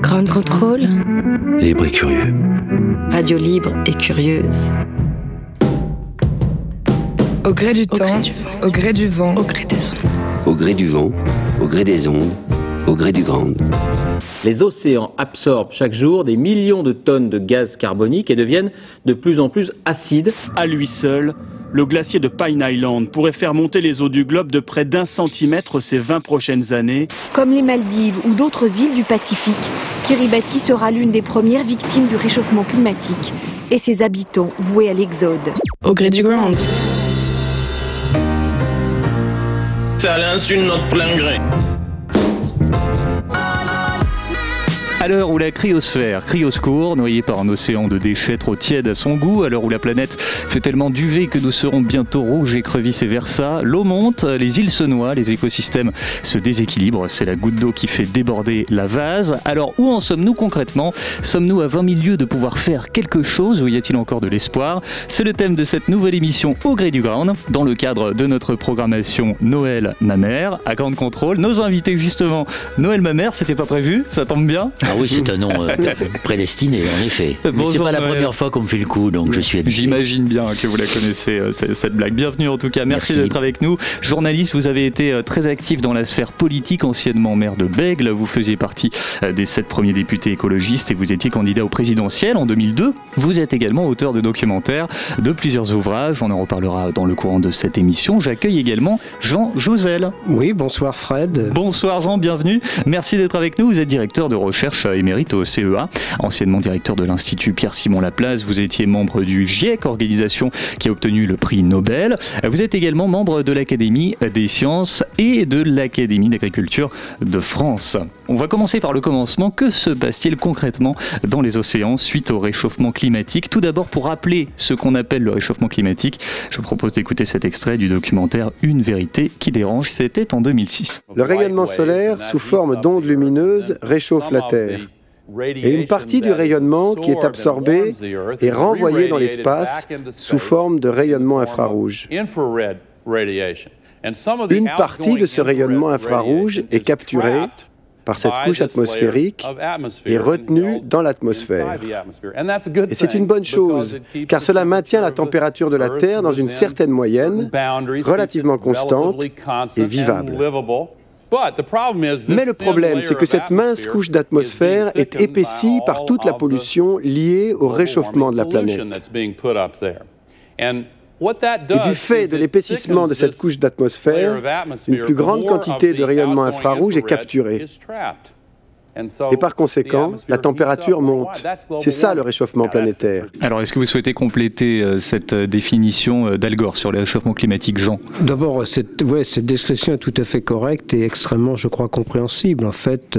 Grand contrôle. Libre et curieux. Radio libre et curieuse. Au gré du temps, au gré du vent, au gré des ondes. Au gré du vent, au gré des ondes, au gré du grand. Les océans absorbent chaque jour des millions de tonnes de gaz carbonique et deviennent de plus en plus acides. À lui seul, le glacier de Pine Island pourrait faire monter les eaux du globe de près d'un centimètre ces 20 prochaines années. Comme les Maldives ou d'autres îles du Pacifique, Kiribati sera l'une des premières victimes du réchauffement climatique et ses habitants voués à l'exode. Au gré du grand. Ça l'insulte notre plein gré. À l'heure où la cryosphère crie au secours, noyée par un océan de déchets trop tiède à son goût, à l'heure où la planète fait tellement d'UV que nous serons bientôt rouges, écrevisses et versa, l'eau monte, les îles se noient, les écosystèmes se déséquilibrent, c'est la goutte d'eau qui fait déborder la vase. Alors où en sommes-nous concrètement? Sommes-nous à 20 000 lieues de pouvoir faire quelque chose ou y a-t-il encore de l'espoir? C'est le thème de cette nouvelle émission Au gré du ground, dans le cadre de notre programmation Noël ma mère, à Grande Contrôle. Nos invités justement, Noël ma mère, c'était pas prévu, ça tombe bien ah oui, c'est un nom euh, prédestiné, en effet. Mais c'est pas la première fois qu'on me fait le coup, donc je suis habitué. J'imagine bien que vous la connaissez, euh, cette blague. Bienvenue en tout cas, merci, d'être avec nous. Journaliste, vous avez été euh, très actif dans la sphère politique, anciennement maire de Bègle. Vous faisiez partie des sept premiers députés écologistes et vous étiez candidat au présidentiel en 2002. Vous êtes également auteur de documentaires, de plusieurs ouvrages. On en reparlera dans le courant de cette émission. J'accueille également Jean Jouzel. Oui, bonsoir Fred. Bonsoir Jean, bienvenue. Merci d'être avec nous. Vous êtes directeur de recherche émérite au CEA, anciennement directeur de l'Institut Pierre-Simon Laplace. Vous étiez membre du GIEC, organisation qui a obtenu le prix Nobel. Vous êtes également membre de l'Académie des sciences et de l'Académie d'agriculture de France. On va commencer par le commencement. Que se passe-t-il concrètement dans les océans suite au réchauffement climatique? Tout d'abord, pour rappeler ce qu'on appelle le réchauffement climatique, je propose d'écouter cet extrait du documentaire Une vérité qui dérange. C'était en 2006. Le rayonnement solaire, sous forme d'ondes lumineuses, réchauffe la Terre. Et une partie du rayonnement qui est absorbé est renvoyée dans l'espace sous forme de rayonnement infrarouge. Une partie de ce rayonnement infrarouge est capturée par cette couche atmosphérique et retenue dans l'atmosphère. Et c'est une bonne chose, car cela maintient la température de la Terre dans une certaine moyenne, relativement constante et vivable. Mais le problème, c'est que cette mince couche d'atmosphère est épaissie par toute la pollution liée au réchauffement de la planète. Et du fait de l'épaississement de cette couche d'atmosphère, une plus grande quantité de rayonnement infrarouge est capturée. Et par conséquent, la température monte. C'est ça le réchauffement planétaire. Alors, est-ce que vous souhaitez compléter euh, cette euh, définition euh, d'Al Gore sur le réchauffement climatique, Jean? D'abord, cette, ouais, cette description est tout à fait correcte et extrêmement, je crois, compréhensible. En fait,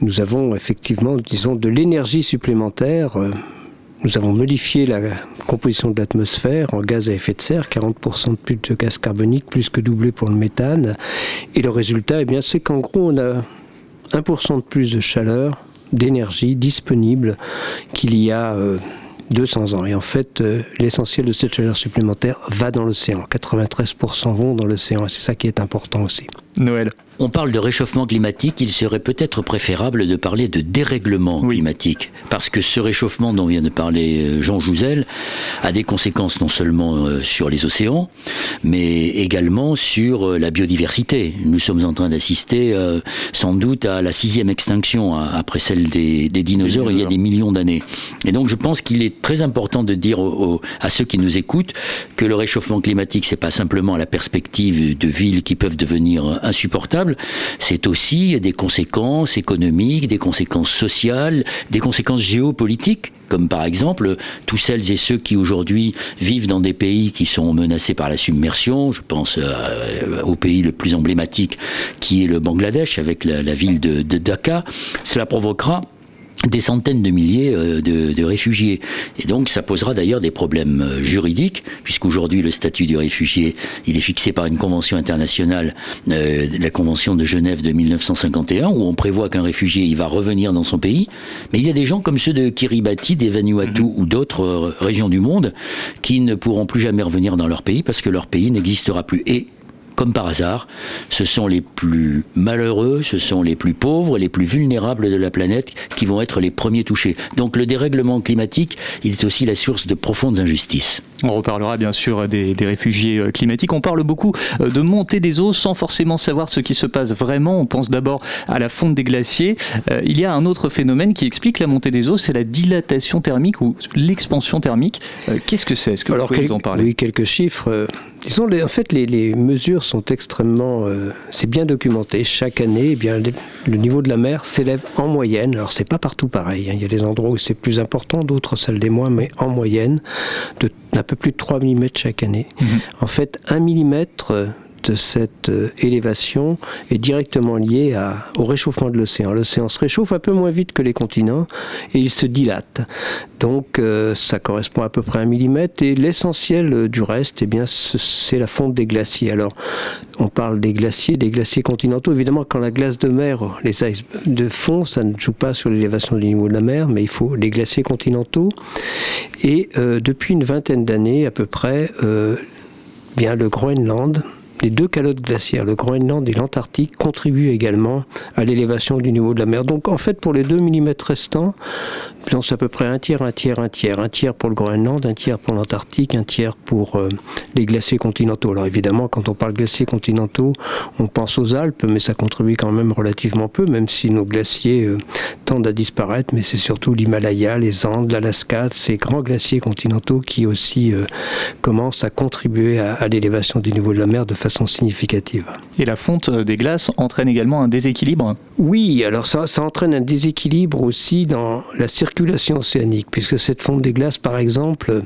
nous avons effectivement, disons, de l'énergie supplémentaire. Nous avons modifié la composition de l'atmosphère en gaz à effet de serre, 40% de plus de gaz carbonique, plus que doublé pour le méthane. Et le résultat, eh c'est qu'en gros, on a 1% de plus de chaleur, d'énergie disponible qu'il y a 200 euh, ans. Et en fait, euh, l'essentiel de cette chaleur supplémentaire va dans l'océan. 93% vont dans l'océan. Et c'est ça qui est important aussi. Noël. On parle de réchauffement climatique, il serait peut-être préférable de parler de dérèglement climatique, parce que ce réchauffement dont vient de parler euh, Jean Jouzel a des conséquences non seulement euh, sur les océans, mais également sur euh, la biodiversité. Nous sommes en train d'assister sans doute à la sixième extinction après celle des, dinosaures il y a des millions d'années. Et donc je pense qu'il est très important de dire à ceux qui nous écoutent que le réchauffement climatique, c'est pas simplement la perspective de villes qui peuvent devenir insupportables, c'est aussi des conséquences économiques, des conséquences sociales, des conséquences géopolitiques comme par exemple tous celles et ceux qui aujourd'hui vivent dans des pays qui sont menacés par la submersion. Je pense euh, au pays le plus emblématique qui est le Bangladesh avec la, ville de, de Dhaka. Cela provoquera des centaines de milliers euh, de, réfugiés. Et donc ça posera d'ailleurs des problèmes euh, juridiques, puisqu'aujourd'hui le statut du réfugié, il est fixé par une convention internationale, euh, la convention de Genève de 1951, où on prévoit qu'un réfugié, il va revenir dans son pays. Mais il y a des gens comme ceux de Kiribati, des Vanuatu mhm. ou d'autres régions du monde qui ne pourront plus jamais revenir dans leur pays parce que leur pays n'existera plus. Et comme par hasard, ce sont les plus malheureux, ce sont les plus pauvres, les plus vulnérables de la planète qui vont être les premiers touchés. Donc le dérèglement climatique, il est aussi la source de profondes injustices. On reparlera bien sûr des, réfugiés euh, climatiques. On parle beaucoup euh, de montée des eaux sans forcément savoir ce qui se passe vraiment. On pense d'abord à la fonte des glaciers. Euh, il y a un autre phénomène qui explique la montée des eaux, c'est la dilatation thermique ou l'expansion thermique. Qu'est-ce que c'est? Est-ce que vous pouvez nous en parler? Oui, quelques chiffres. Disons, en fait, les, mesures sont extrêmement. c'est bien documenté. Chaque année, eh bien, le niveau de la mer s'élève en moyenne. Alors, c'est pas partout pareil. Hein. Il y a des endroits où c'est plus important, d'autres celles des moins, mais en moyenne, de un peu plus de 3 mm chaque année. Mhm. En fait, 1 mm cette euh, élévation est directement liée au réchauffement de l'océan. L'océan se réchauffe un peu moins vite que les continents et il se dilate. Donc euh, ça correspond à peu près à un millimètre et l'essentiel euh, du reste, eh bien, c'est la fonte des glaciers. Alors on parle des glaciers, des glaciers continentaux. Évidemment, quand la glace de mer, les ice de fond, ça ne joue pas sur l'élévation du niveau de la mer, mais il faut les glaciers continentaux. Et depuis une vingtaine d'années à peu près, bien le Groenland les deux calottes glaciaires, le Groenland et l'Antarctique, contribuent également à l'élévation du niveau de la mer. Donc en fait, pour les 2 mm restants, c'est à peu près un tiers, un tiers, un tiers. Un tiers pour le Groenland, un tiers pour l'Antarctique, un tiers pour euh, les glaciers continentaux. Alors évidemment, quand on parle glaciers continentaux, on pense aux Alpes, mais ça contribue quand même relativement peu, même si nos glaciers euh, tendent à disparaître. Mais c'est surtout l'Himalaya, les Andes, l'Alaska, ces grands glaciers continentaux qui aussi euh, commencent à contribuer à, à l'élévation du niveau de la mer de façon significative. Et la fonte des glaces entraîne également un déséquilibre? Oui, alors ça, ça entraîne un déséquilibre aussi dans la circulation océanique, puisque cette fonte des glaces, par exemple,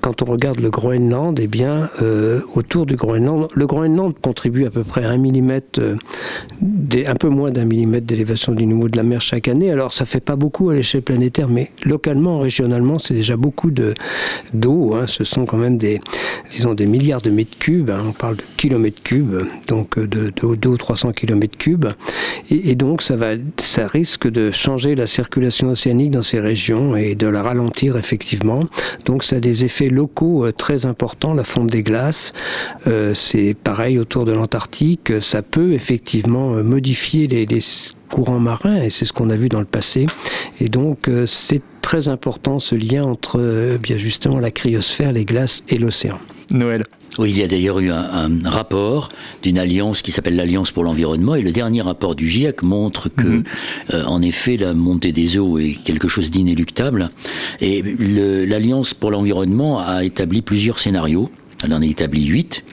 quand on regarde le Groenland, eh bien, euh, autour du Groenland, le Groenland contribue à peu près un millimètre, euh, un peu moins d'un millimètre d'élévation du niveau de la mer chaque année. Alors, ça fait pas beaucoup à l'échelle planétaire, mais localement, régionalement, c'est déjà beaucoup de d'eau. Hein. Ce sont quand même des, milliards de mètres cubes. Hein. On parle de kilomètres cubes, donc de, d'eau 300 kilomètres cubes. Et, et, donc, ça va, ça risque de changer la circulation océanique dans ces régions et de la ralentir effectivement. Donc, ça a des effets locaux euh, très importants. La fonte des glaces, euh, c'est pareil autour de l'Antarctique. Ça peut effectivement euh, modifier les, les courants marins et c'est ce qu'on a vu dans le passé. Et donc, c'est très important ce lien entre bien justement la cryosphère, les glaces et l'océan. Noël. Oui, il y a d'ailleurs eu un, rapport d'une alliance qui s'appelle l'Alliance pour l'environnement, et le dernier rapport du GIEC montre que, mhm. euh, en effet, la montée des eaux est quelque chose d'inéluctable. Et l'Alliance pour l'environnement a établi plusieurs scénarios. Elle en a établi huit.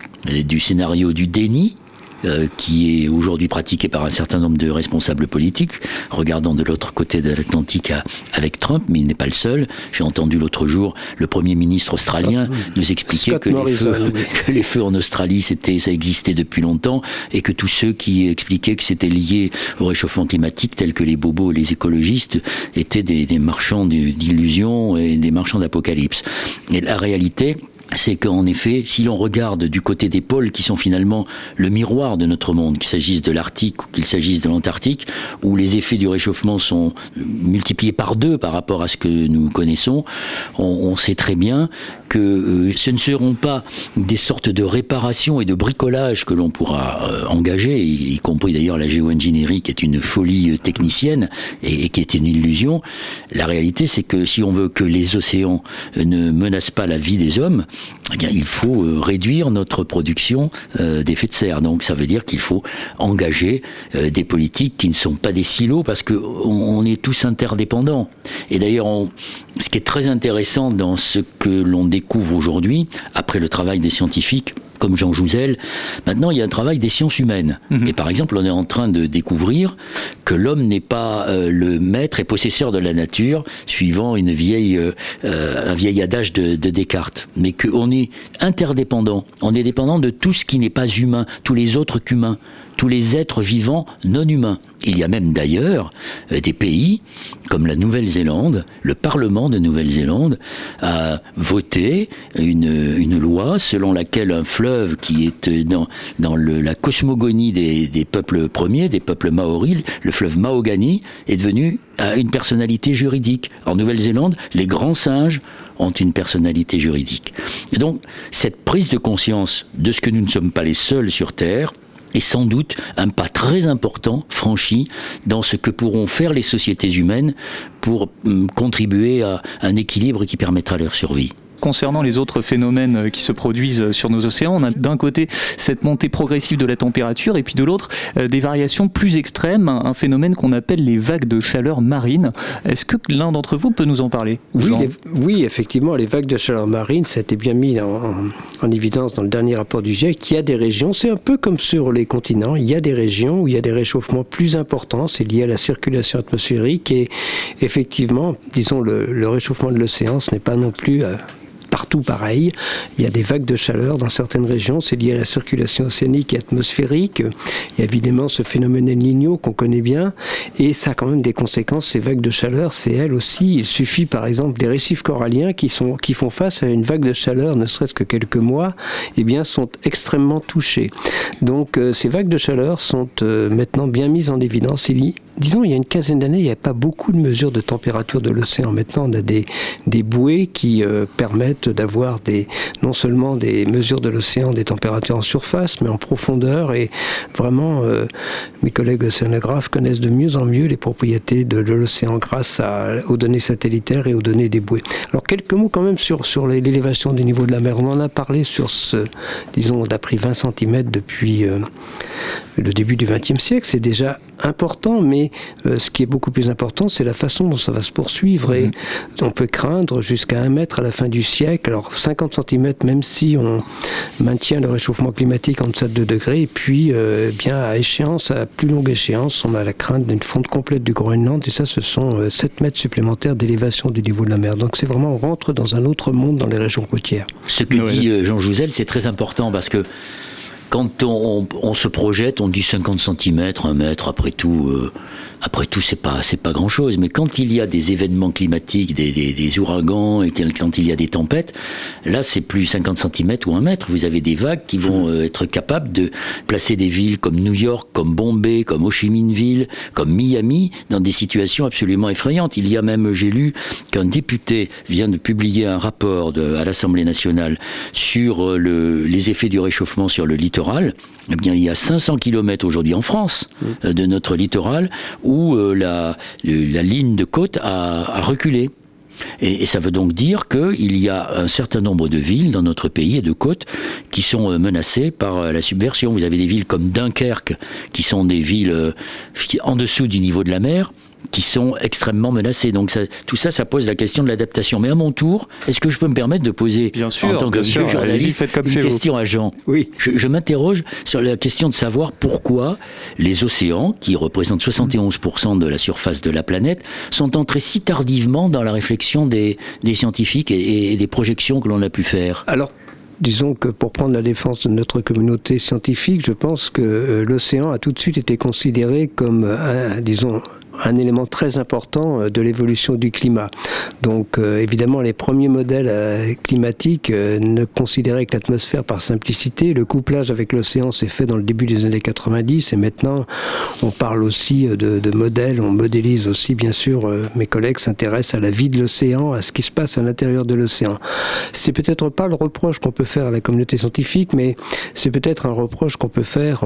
Du scénario du déni, euh, qui est aujourd'hui pratiqué par un certain nombre de responsables politiques, regardant de l'autre côté de l'Atlantique avec Trump, mais il n'est pas le seul. J'ai entendu l'autre jour le Premier ministre australien nous expliquer que les, feux, que les, feux, en Australie, c'était, ça existait depuis longtemps, et que tous ceux qui expliquaient que c'était lié au réchauffement climatique, tels que les bobos, les écologistes, étaient des, des marchands d'illusions et des marchands d'apocalypse. Et la réalité, c'est qu'en effet, si l'on regarde du côté des pôles qui sont finalement le miroir de notre monde, qu'il s'agisse de l'Arctique ou qu'il s'agisse de l'Antarctique, où les effets du réchauffement sont multipliés par deux par rapport à ce que nous connaissons, on, sait très bien que euh, ce ne seront pas des sortes de réparations et de bricolage que l'on pourra euh, engager, y, compris d'ailleurs la géo-ingénierie qui est une folie euh, technicienne et, qui est une illusion. La réalité, c'est que si on veut que les océans ne menacent pas la vie des hommes, eh il faut euh, réduire notre production euh, d'effets de serre. Donc ça veut dire qu'il faut engager euh, des politiques qui ne sont pas des silos parce qu'on on est tous interdépendants. Et d'ailleurs, ce qui est très intéressant dans ce que l'on découvre aujourd'hui, après le travail des scientifiques, comme Jean Jouzel. Maintenant, il y a un travail des sciences humaines. Mhm. Et par exemple, on est en train de découvrir que l'homme n'est pas euh, le maître et possesseur de la nature, suivant une vieille, euh, euh, un vieil adage de, de Descartes, mais qu'on est interdépendant. On est dépendant de tout ce qui n'est pas humain, tous les autres qu'humains tous les êtres vivants non humains. Il y a même d'ailleurs euh, des pays comme la Nouvelle-Zélande, le Parlement de Nouvelle-Zélande a voté une, loi selon laquelle un fleuve qui est dans, dans la cosmogonie des, des, peuples premiers, des peuples maoris, le fleuve Mahogany, est devenu une personnalité juridique. En Nouvelle-Zélande, les grands singes ont une personnalité juridique. Et donc, cette prise de conscience de ce que nous ne sommes pas les seuls sur Terre, est sans doute un pas très important franchi dans ce que pourront faire les sociétés humaines pour hum, contribuer à un équilibre qui permettra leur survie. Concernant les autres phénomènes euh, qui se produisent euh, sur nos océans, on a d'un côté cette montée progressive de la température et puis de l'autre euh, des variations plus extrêmes, un phénomène qu'on appelle les vagues de chaleur marine. Est-ce que l'un d'entre vous peut nous en parler oui, effectivement, les vagues de chaleur marine, ça a été bien mis en, évidence dans le dernier rapport du GIEC. Il y a des régions, c'est un peu comme sur les continents, il y a des régions où il y a des réchauffements plus importants, c'est lié à la circulation atmosphérique et effectivement, disons, le, le réchauffement de l'océan, ce n'est pas non plus partout pareil. Il y a des vagues de chaleur dans certaines régions, c'est lié à la circulation océanique et atmosphérique. Il y a évidemment ce phénomène El Niño qu'on connaît bien, et ça a quand même des conséquences, ces vagues de chaleur, c'est elles aussi. Il suffit par exemple des récifs coralliens qui, font face à une vague de chaleur, ne serait-ce que quelques mois, eh bien, sont extrêmement touchés. Donc euh, ces vagues de chaleur sont euh, maintenant bien mises en évidence. Il disons, il y a une quinzaine d'années, il n'y avait pas beaucoup de mesures de température de l'océan. Maintenant, on a des, des bouées qui euh, permettent d'avoir des, non seulement des mesures de l'océan, des températures en surface, mais en profondeur. Et vraiment, euh, mes collègues océanographes connaissent de mieux en mieux les propriétés de, l'océan grâce aux données satellitaires et aux données des bouées. Alors, quelques mots quand même sur, sur l'élévation du niveau de la mer. On en a parlé sur ce, disons, on a pris 20 cm depuis euh, le début du XXe siècle. C'est déjà important, mais euh, ce qui est beaucoup plus important, c'est la façon dont ça va se poursuivre. Et mhm. on peut craindre jusqu'à un mètre à la fin du siècle. Alors 50 cm, même si on maintient le réchauffement climatique en deçà de 2 degrés, et puis euh, bien à échéance, à plus longue échéance, on a la crainte d'une fonte complète du Groenland, et ça, ce sont 7 euh, mètres supplémentaires d'élévation du niveau de la mer. Donc c'est vraiment, on rentre dans un autre monde dans les régions côtières. Ce que dit Jean Jouzel, c'est très important parce que quand on, se projette, on dit 50 cm, 1 mètre, après tout, euh, tout, c'est pas, pas grand chose. Mais quand il y a des événements climatiques, des, des, ouragans, et quand il y a des tempêtes, là, c'est plus 50 cm ou 1 mètre. Vous avez des vagues qui vont euh, être capables de placer des villes comme New York, comme Bombay, comme Ho Chi Minh Ville, comme Miami, dans des situations absolument effrayantes. Il y a même, j'ai lu, qu'un député vient de publier un rapport à l'Assemblée nationale sur euh, le, les effets du réchauffement sur le littoral eh bien, il y a 500 km aujourd'hui en France mmh. euh, de notre littoral où euh, la, la, ligne de côte a, reculé. Et, ça veut donc dire qu'il y a un certain nombre de villes dans notre pays et de côtes qui sont euh, menacées par la subversion. Vous avez des villes comme Dunkerque, qui sont des villes en dessous du niveau de la mer, qui sont extrêmement menacés. Donc tout ça, ça pose la question de l'adaptation. Mais à mon tour, est-ce que je peux me permettre de poser, bien sûr, en tant que sûr, journaliste, une question à Jean Oui. Je, m'interroge sur la question de savoir pourquoi les océans, qui représentent 71% de la surface de la planète, sont entrés si tardivement dans la réflexion des, scientifiques et, et des projections que l'on a pu faire. Alors, disons que pour prendre la défense de notre communauté scientifique, je pense que euh, l'océan a tout de suite été considéré comme, un, disons, un élément très important euh, de l'évolution du climat. Donc euh, évidemment, les premiers modèles euh, climatiques ne considéraient que l'atmosphère par simplicité. Le couplage avec l'océan s'est fait dans le début des années 90 et maintenant on parle aussi de, modèles, on modélise aussi bien sûr, mes collègues s'intéressent à la vie de l'océan, à ce qui se passe à l'intérieur de l'océan. C'est peut-être pas le reproche qu'on peut faire à la communauté scientifique, mais c'est peut-être un reproche qu'on peut faire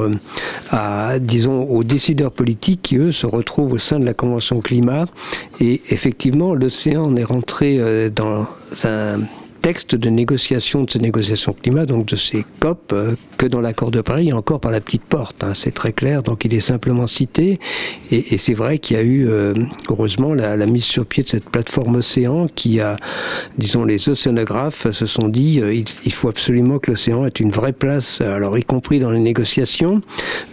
à, disons, aux décideurs politiques qui, eux, se retrouvent au sein de la Convention climat. Et effectivement, l'océan est rentré euh, dans un texte de négociation de ces négociations climat, donc de ces COP, euh, que dans l'accord de Paris, encore par la petite porte. Hein, c'est très clair, donc il est simplement cité. Et, c'est vrai qu'il y a eu, euh, heureusement, la, mise sur pied de cette plateforme océan qui a, disons, les océanographes se sont dit, euh, il, faut absolument que l'océan ait une vraie place, alors y compris dans les négociations.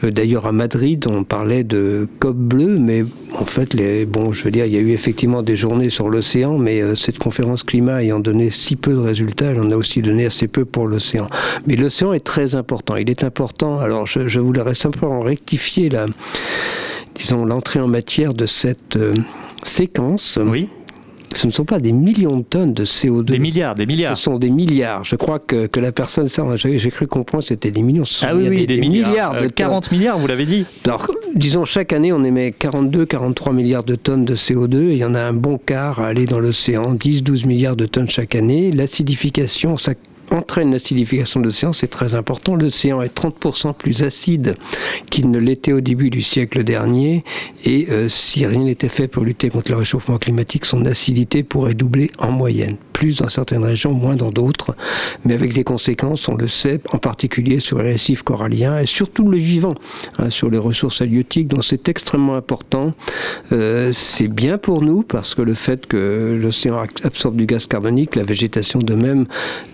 D'ailleurs, à Madrid, on parlait de COP bleu, mais en fait, les, bon, je veux dire, il y a eu effectivement des journées sur l'océan, mais cette conférence climat ayant donné si peu résultats, elle en a aussi donné assez peu pour l'océan. Mais l'océan est très important. Il est important, alors je, voudrais simplement rectifier disons, l'entrée en matière de cette euh, séquence. Oui ce ne sont pas des millions de tonnes de CO2. Des milliards, des milliards. Ce sont des milliards. Je crois que, que la personne, ça, j'ai cru comprendre, c'était des millions. ah oui, oui, des, milliards. de 40 milliards, vous l'avez dit. Alors, disons, chaque année, on émet 42, 43 milliards de tonnes de CO2 et il y en a un bon quart à aller dans l'océan, 10, 12 milliards de tonnes chaque année. L'acidification, ça entraîne l'acidification de l'océan, c'est très important. L'océan est 30% plus acide qu'il ne l'était au début du siècle dernier, et euh, si rien n'était fait pour lutter contre le réchauffement climatique, son acidité pourrait doubler en moyenne plus dans certaines régions, moins dans d'autres, mais avec des conséquences, on le sait, en particulier sur les récifs coralliens et surtout le vivant, hein, sur les ressources halieutiques, donc c'est extrêmement important. Euh, c'est bien pour nous parce que le fait que l'océan absorbe du gaz carbonique, la végétation de même,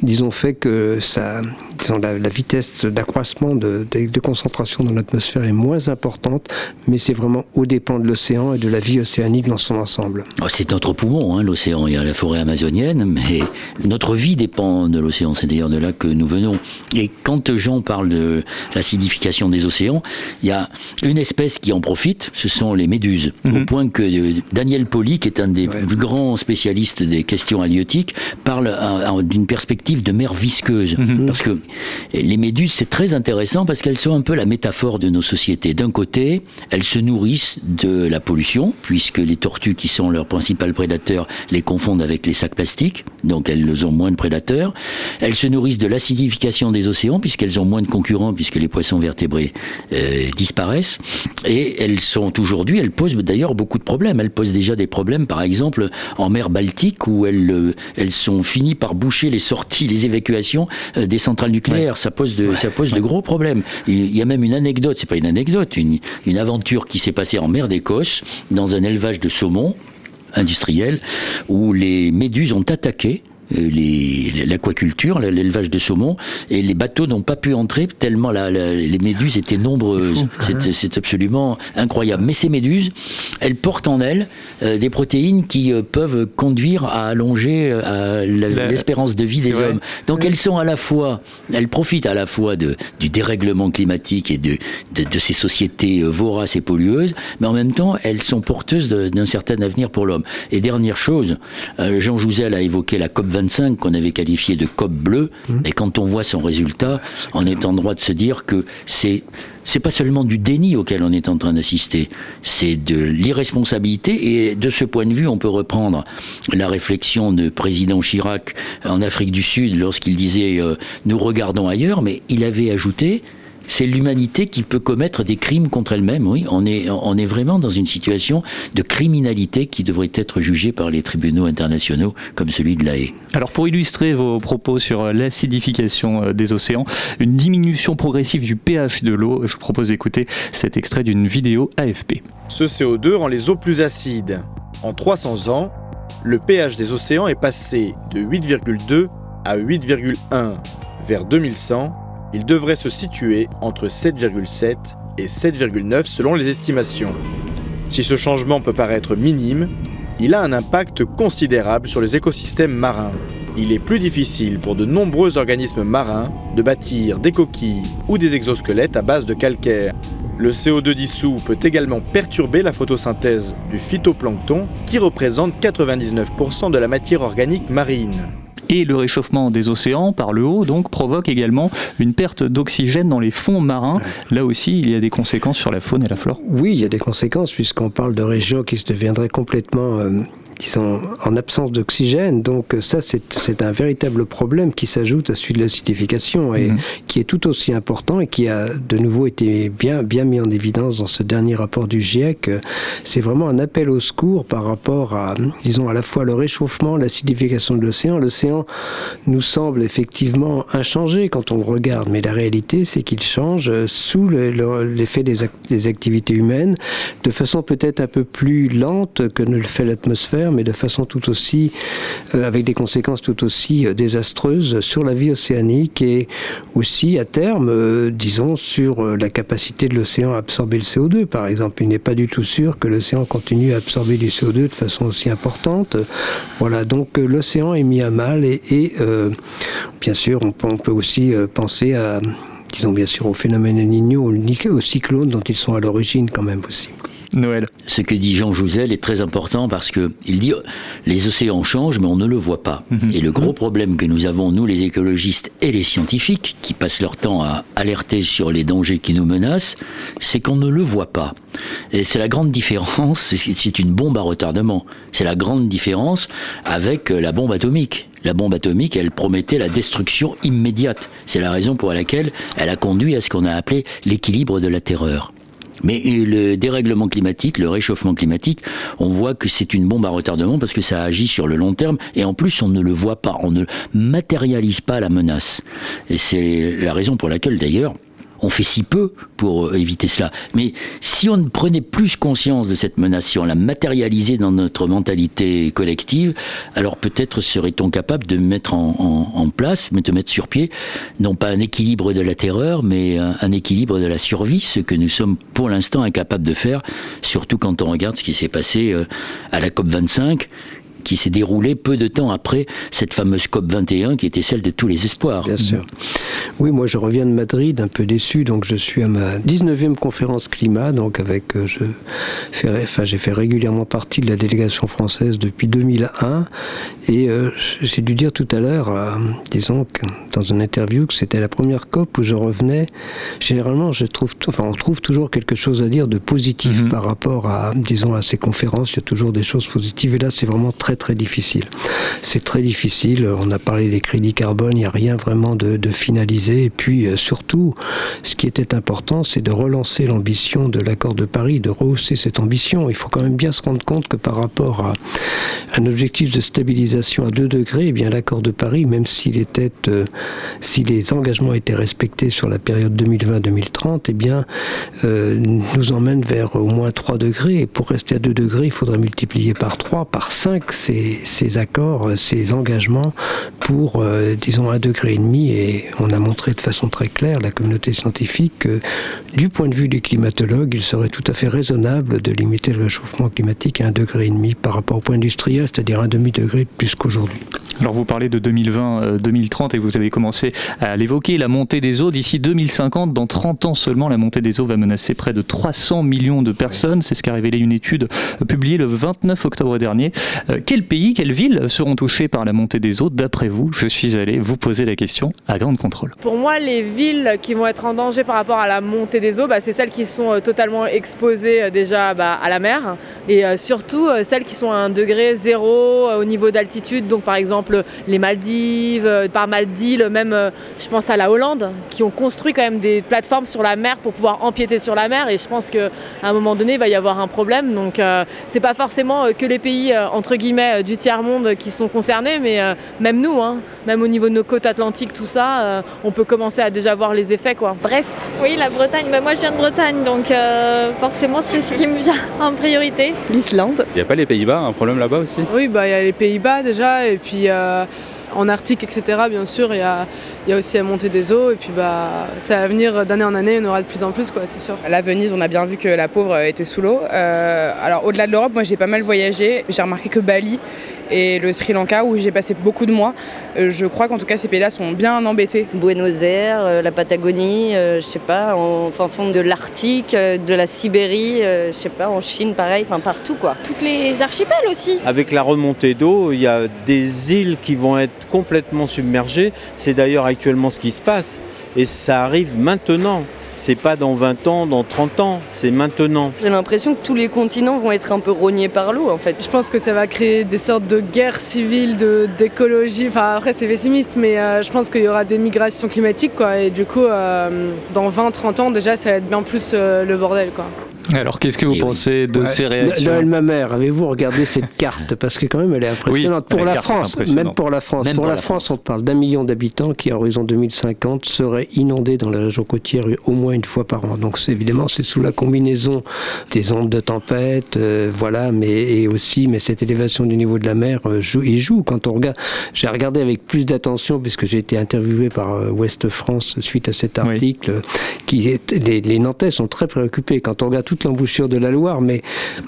disons, fait que ça, disons, la, vitesse d'accroissement de, de, concentration dans l'atmosphère est moins importante, mais c'est vraiment au dépend de l'océan et de la vie océanique dans son ensemble. Oh, c'est notre poumon, hein, l'océan. Il y a la forêt amazonienne, mais notre vie dépend de l'océan. C'est d'ailleurs de là que nous venons. Et quand Jean parle de l'acidification des océans, il y a une espèce qui en profite, ce sont les méduses. Au mhm. point que euh, Daniel Poli, qui est un des plus grands spécialistes des questions halieutiques, parle d'une perspective de mer visqueuse. Mhm. Parce que les méduses, c'est très intéressant parce qu'elles sont un peu la métaphore de nos sociétés. D'un côté, elles se nourrissent de la pollution, puisque les tortues, qui sont leurs principal prédateurs, les confondent avec les sacs plastiques donc elles ont moins de prédateurs. Elles se nourrissent de l'acidification des océans, puisqu'elles ont moins de concurrents, puisque les poissons vertébrés euh, disparaissent. Et elles sont aujourd'hui, elles posent d'ailleurs beaucoup de problèmes. Elles posent déjà des problèmes, par exemple, en mer Baltique, où elles, euh, elles sont finies par boucher les sorties, les évacuations euh, des centrales nucléaires. Ça pose de, ça pose de gros problèmes. Il y a même une anecdote, c'est pas une anecdote, une, une aventure qui s'est passée en mer d'Écosse, dans un élevage de saumon industriel où les méduses ont attaqué l'aquaculture, l'élevage de saumon, et les bateaux n'ont pas pu entrer tellement la, les méduses étaient nombreuses. C'est absolument incroyable. Mais ces méduses, elles portent en elles euh, des protéines qui euh, peuvent conduire à allonger l'espérance de vie des hommes. Donc elles sont à la fois, elles profitent à la fois de, du dérèglement climatique et de, de, de, ces sociétés voraces et pollueuses, mais en même temps, elles sont porteuses d'un certain avenir pour l'homme. Et dernière chose, Jean Jouzel a évoqué la COP 25 qu'on avait qualifié de COP bleu, mmh. et quand on voit son résultat, on est en droit de se dire que c'est c'est pas seulement du déni auquel on est en train d'assister, c'est de l'irresponsabilité. Et de ce point de vue, on peut reprendre la réflexion de président Chirac en Afrique du Sud lorsqu'il disait euh, nous regardons ailleurs, mais il avait ajouté c'est l'humanité qui peut commettre des crimes contre elle-même. Oui, on est, on est vraiment dans une situation de criminalité qui devrait être jugée par les tribunaux internationaux comme celui de la Haye. Alors pour illustrer vos propos sur l'acidification euh, des océans, une diminution progressive du pH de l'eau, je propose d'écouter cet extrait d'une vidéo AFP. Ce CO2 rend les eaux plus acides. En 300 ans, le pH des océans est passé de 8,2 à 8,1. Vers 2100, il devrait se situer entre 7,7 et 7,9 selon les estimations. Si ce changement peut paraître minime, il a un impact considérable sur les écosystèmes marins. Il est plus difficile pour de nombreux organismes marins de bâtir des coquilles ou des exosquelettes à base de calcaire. Le CO2 dissous peut également perturber la photosynthèse du phytoplancton qui représente 99% de la matière organique marine. Et le réchauffement des océans par le haut donc provoque également une perte d'oxygène dans les fonds marins. Là aussi, il y a des conséquences sur la faune et la flore. Oui, il y a des conséquences puisqu'on parle de régions qui se deviendraient complètement euh, sont en absence d'oxygène. Donc ça, c'est un véritable problème qui s'ajoute à celui de l'acidification et mhm. qui est tout aussi important et qui a de nouveau été bien, bien mis en évidence dans ce dernier rapport du GIEC. C'est vraiment un appel au secours par rapport à, disons, à la fois le réchauffement, l'acidification de l'océan. L'océan nous semble effectivement inchangé quand on le regarde, mais la réalité, c'est qu'il change sous l'effet des, des activités humaines de façon peut-être un peu plus lente que ne le fait l'atmosphère mais de façon tout aussi, euh, avec des conséquences tout aussi euh, désastreuses sur la vie océanique et aussi à terme, euh, disons, sur la capacité de l'océan à absorber le CO2. Par exemple, il n'est pas du tout sûr que l'océan continue à absorber du CO2 de façon aussi importante. Voilà, donc l'océan est mis à mal et, bien sûr, on peut, aussi penser à disons bien sûr au phénomène El Niño, au cyclone dont ils sont à l'origine quand même aussi. Noël. Ce que dit Jean Jouzel est très important parce que il dit les océans changent mais on ne le voit pas. Mhm. Et le gros problème que nous avons, nous les écologistes et les scientifiques, qui passent leur temps à alerter sur les dangers qui nous menacent, c'est qu'on ne le voit pas. Et c'est la grande différence, c'est une bombe à retardement. C'est la grande différence avec la bombe atomique. La bombe atomique, elle promettait la destruction immédiate. C'est la raison pour laquelle elle a conduit à ce qu'on a appelé l'équilibre de la terreur. Mais le dérèglement climatique, le réchauffement climatique, on voit que c'est une bombe à retardement parce que ça agit sur le long terme et en plus on ne le voit pas, on ne matérialise pas la menace. Et c'est la raison pour laquelle d'ailleurs on fait si peu pour euh, éviter cela. Mais si on prenait plus conscience de cette menace, si on la matérialisait dans notre mentalité collective, alors peut-être serait-on capable de mettre en, place, de mettre sur pied, non pas un équilibre de la terreur, mais un, équilibre de la survie, ce que nous sommes pour l'instant incapables de faire, surtout quand on regarde ce qui s'est passé euh, à la COP 25 qui s'est déroulé peu de temps après cette fameuse COP 21 qui était celle de tous les espoirs. Bien sûr. Oui, moi je reviens de Madrid un peu déçu, donc je suis à ma 19e conférence climat, donc avec, euh, je fais, enfin, j'ai fait régulièrement partie de la délégation française depuis 2001, et euh, j'ai dû dire tout à l'heure, euh, disons que dans une interview, que c'était la première COP où je revenais. Généralement, je trouve, enfin, on trouve toujours quelque chose à dire de positif mhm. par rapport à, disons, à ces conférences. Il y a toujours des choses positives, et là, c'est vraiment très très difficile. C'est très difficile. On a parlé des crédits carbone, il n'y a rien vraiment de, finalisé. Et puis euh, surtout, ce qui était important, c'est de relancer l'ambition de l'accord de Paris, de rehausser cette ambition. Il faut quand même bien se rendre compte que par rapport à un objectif de stabilisation à 2 degrés, eh bien l'accord de Paris, même s'il était, euh, si les engagements étaient respectés sur la période 2020-2030, eh bien euh, nous emmène vers au moins 3 degrés. Et pour rester à 2 degrés, il faudrait multiplier par 3, par 5 ces, accords, ces engagements pour, euh, disons, un degré et demi. Et on a montré de façon très claire, la communauté scientifique, que du point de vue des climatologues, il serait tout à fait raisonnable de limiter le réchauffement climatique à un degré et demi par rapport au point industriel, c'est-à-dire un demi-degré de plus qu'aujourd'hui. Alors vous parlez de 2020-2030 euh, et vous avez commencé à l'évoquer, la montée des eaux d'ici 2050, dans 30 ans seulement, la montée des eaux va menacer près de 300 millions de personnes. C'est ce qu'a révélé une étude publiée le 29 octobre dernier. Euh, quels pays, quelles villes seront touchées par la montée des eaux d'après vous Je suis allé vous poser la question à Grande Contrôle. Pour moi, les villes qui vont être en danger par rapport à la montée des eaux, bah, c'est celles qui sont euh, totalement exposées déjà bah, à la mer et surtout celles qui sont à un degré zéro au niveau d'altitude. Donc par exemple les Maldives, euh, pas mal d'îles, même euh, je pense à la Hollande, qui ont construit quand même des plateformes sur la mer pour pouvoir empiéter sur la mer. Et je pense qu'à un moment donné, il va y avoir un problème. Donc euh, c'est pas forcément que les pays entre guillemets du tiers monde qui sont concernés, mais même nous, hein. même au niveau de nos côtes atlantiques, tout ça, on peut commencer à déjà voir les effets quoi. Brest. Oui, la Bretagne. Bah, moi, je viens de Bretagne, donc forcément, c'est ce qui me vient en priorité. L'Islande. Il n'y a pas les Pays-Bas, un problème là-bas aussi? Oui, bah il y a les Pays-Bas déjà, et puis euh, en Arctique, etc., bien sûr, il y a, aussi la montée des eaux. Et puis, bah, ça va venir d'année en année, on aura de plus en plus, quoi, c'est sûr. La Venise, on a bien vu que la pauvre était sous l'eau. Euh, alors, au-delà de l'Europe, moi, j'ai pas mal voyagé. J'ai remarqué que Bali et le Sri Lanka où j'ai passé beaucoup de mois. Euh, je crois qu'en tout cas ces pays-là sont bien embêtés. Buenos Aires, euh, la Patagonie, euh, je sais pas, en fin fond de l'Arctique, de la Sibérie, je sais pas, en Chine pareil, enfin partout quoi. Toutes les archipels aussi. Avec la remontée d'eau, il y a des îles qui vont être complètement submergées. C'est d'ailleurs actuellement ce qui se passe et ça arrive maintenant c'est pas dans 20 ans, dans 30 ans, c'est maintenant. J'ai l'impression que tous les continents vont être un peu rognés par l'eau en fait. Je pense que ça va créer des sortes de guerres civiles, d'écologie. Enfin après c'est pessimiste, mais euh, je pense qu'il y aura des migrations climatiques quoi. Et du coup, euh, dans 20-30 ans déjà, ça va être bien plus euh, le bordel quoi. Alors, qu'est-ce que vous pensez de ces réactions Noël, ma mère, avez-vous regardé cette carte Parce que quand même, elle est impressionnante pour la France, même pour la France. pour, la, France, on parle d'un million d'habitants qui, à horizon 2050, seraient inondés dans les régions côtières au moins une fois par an. Donc, évidemment, c'est sous la combinaison des ondes de tempête, euh, voilà, mais et aussi, mais cette élévation du niveau de la mer euh, joue, il joue. Quand on regarde, j'ai regardé avec plus d'attention puisque j'ai été interviewé par euh, Ouest France suite à cet article, qui est, les, les Nantais sont très préoccupés quand on regarde tout toute l'embouchure de la Loire, mais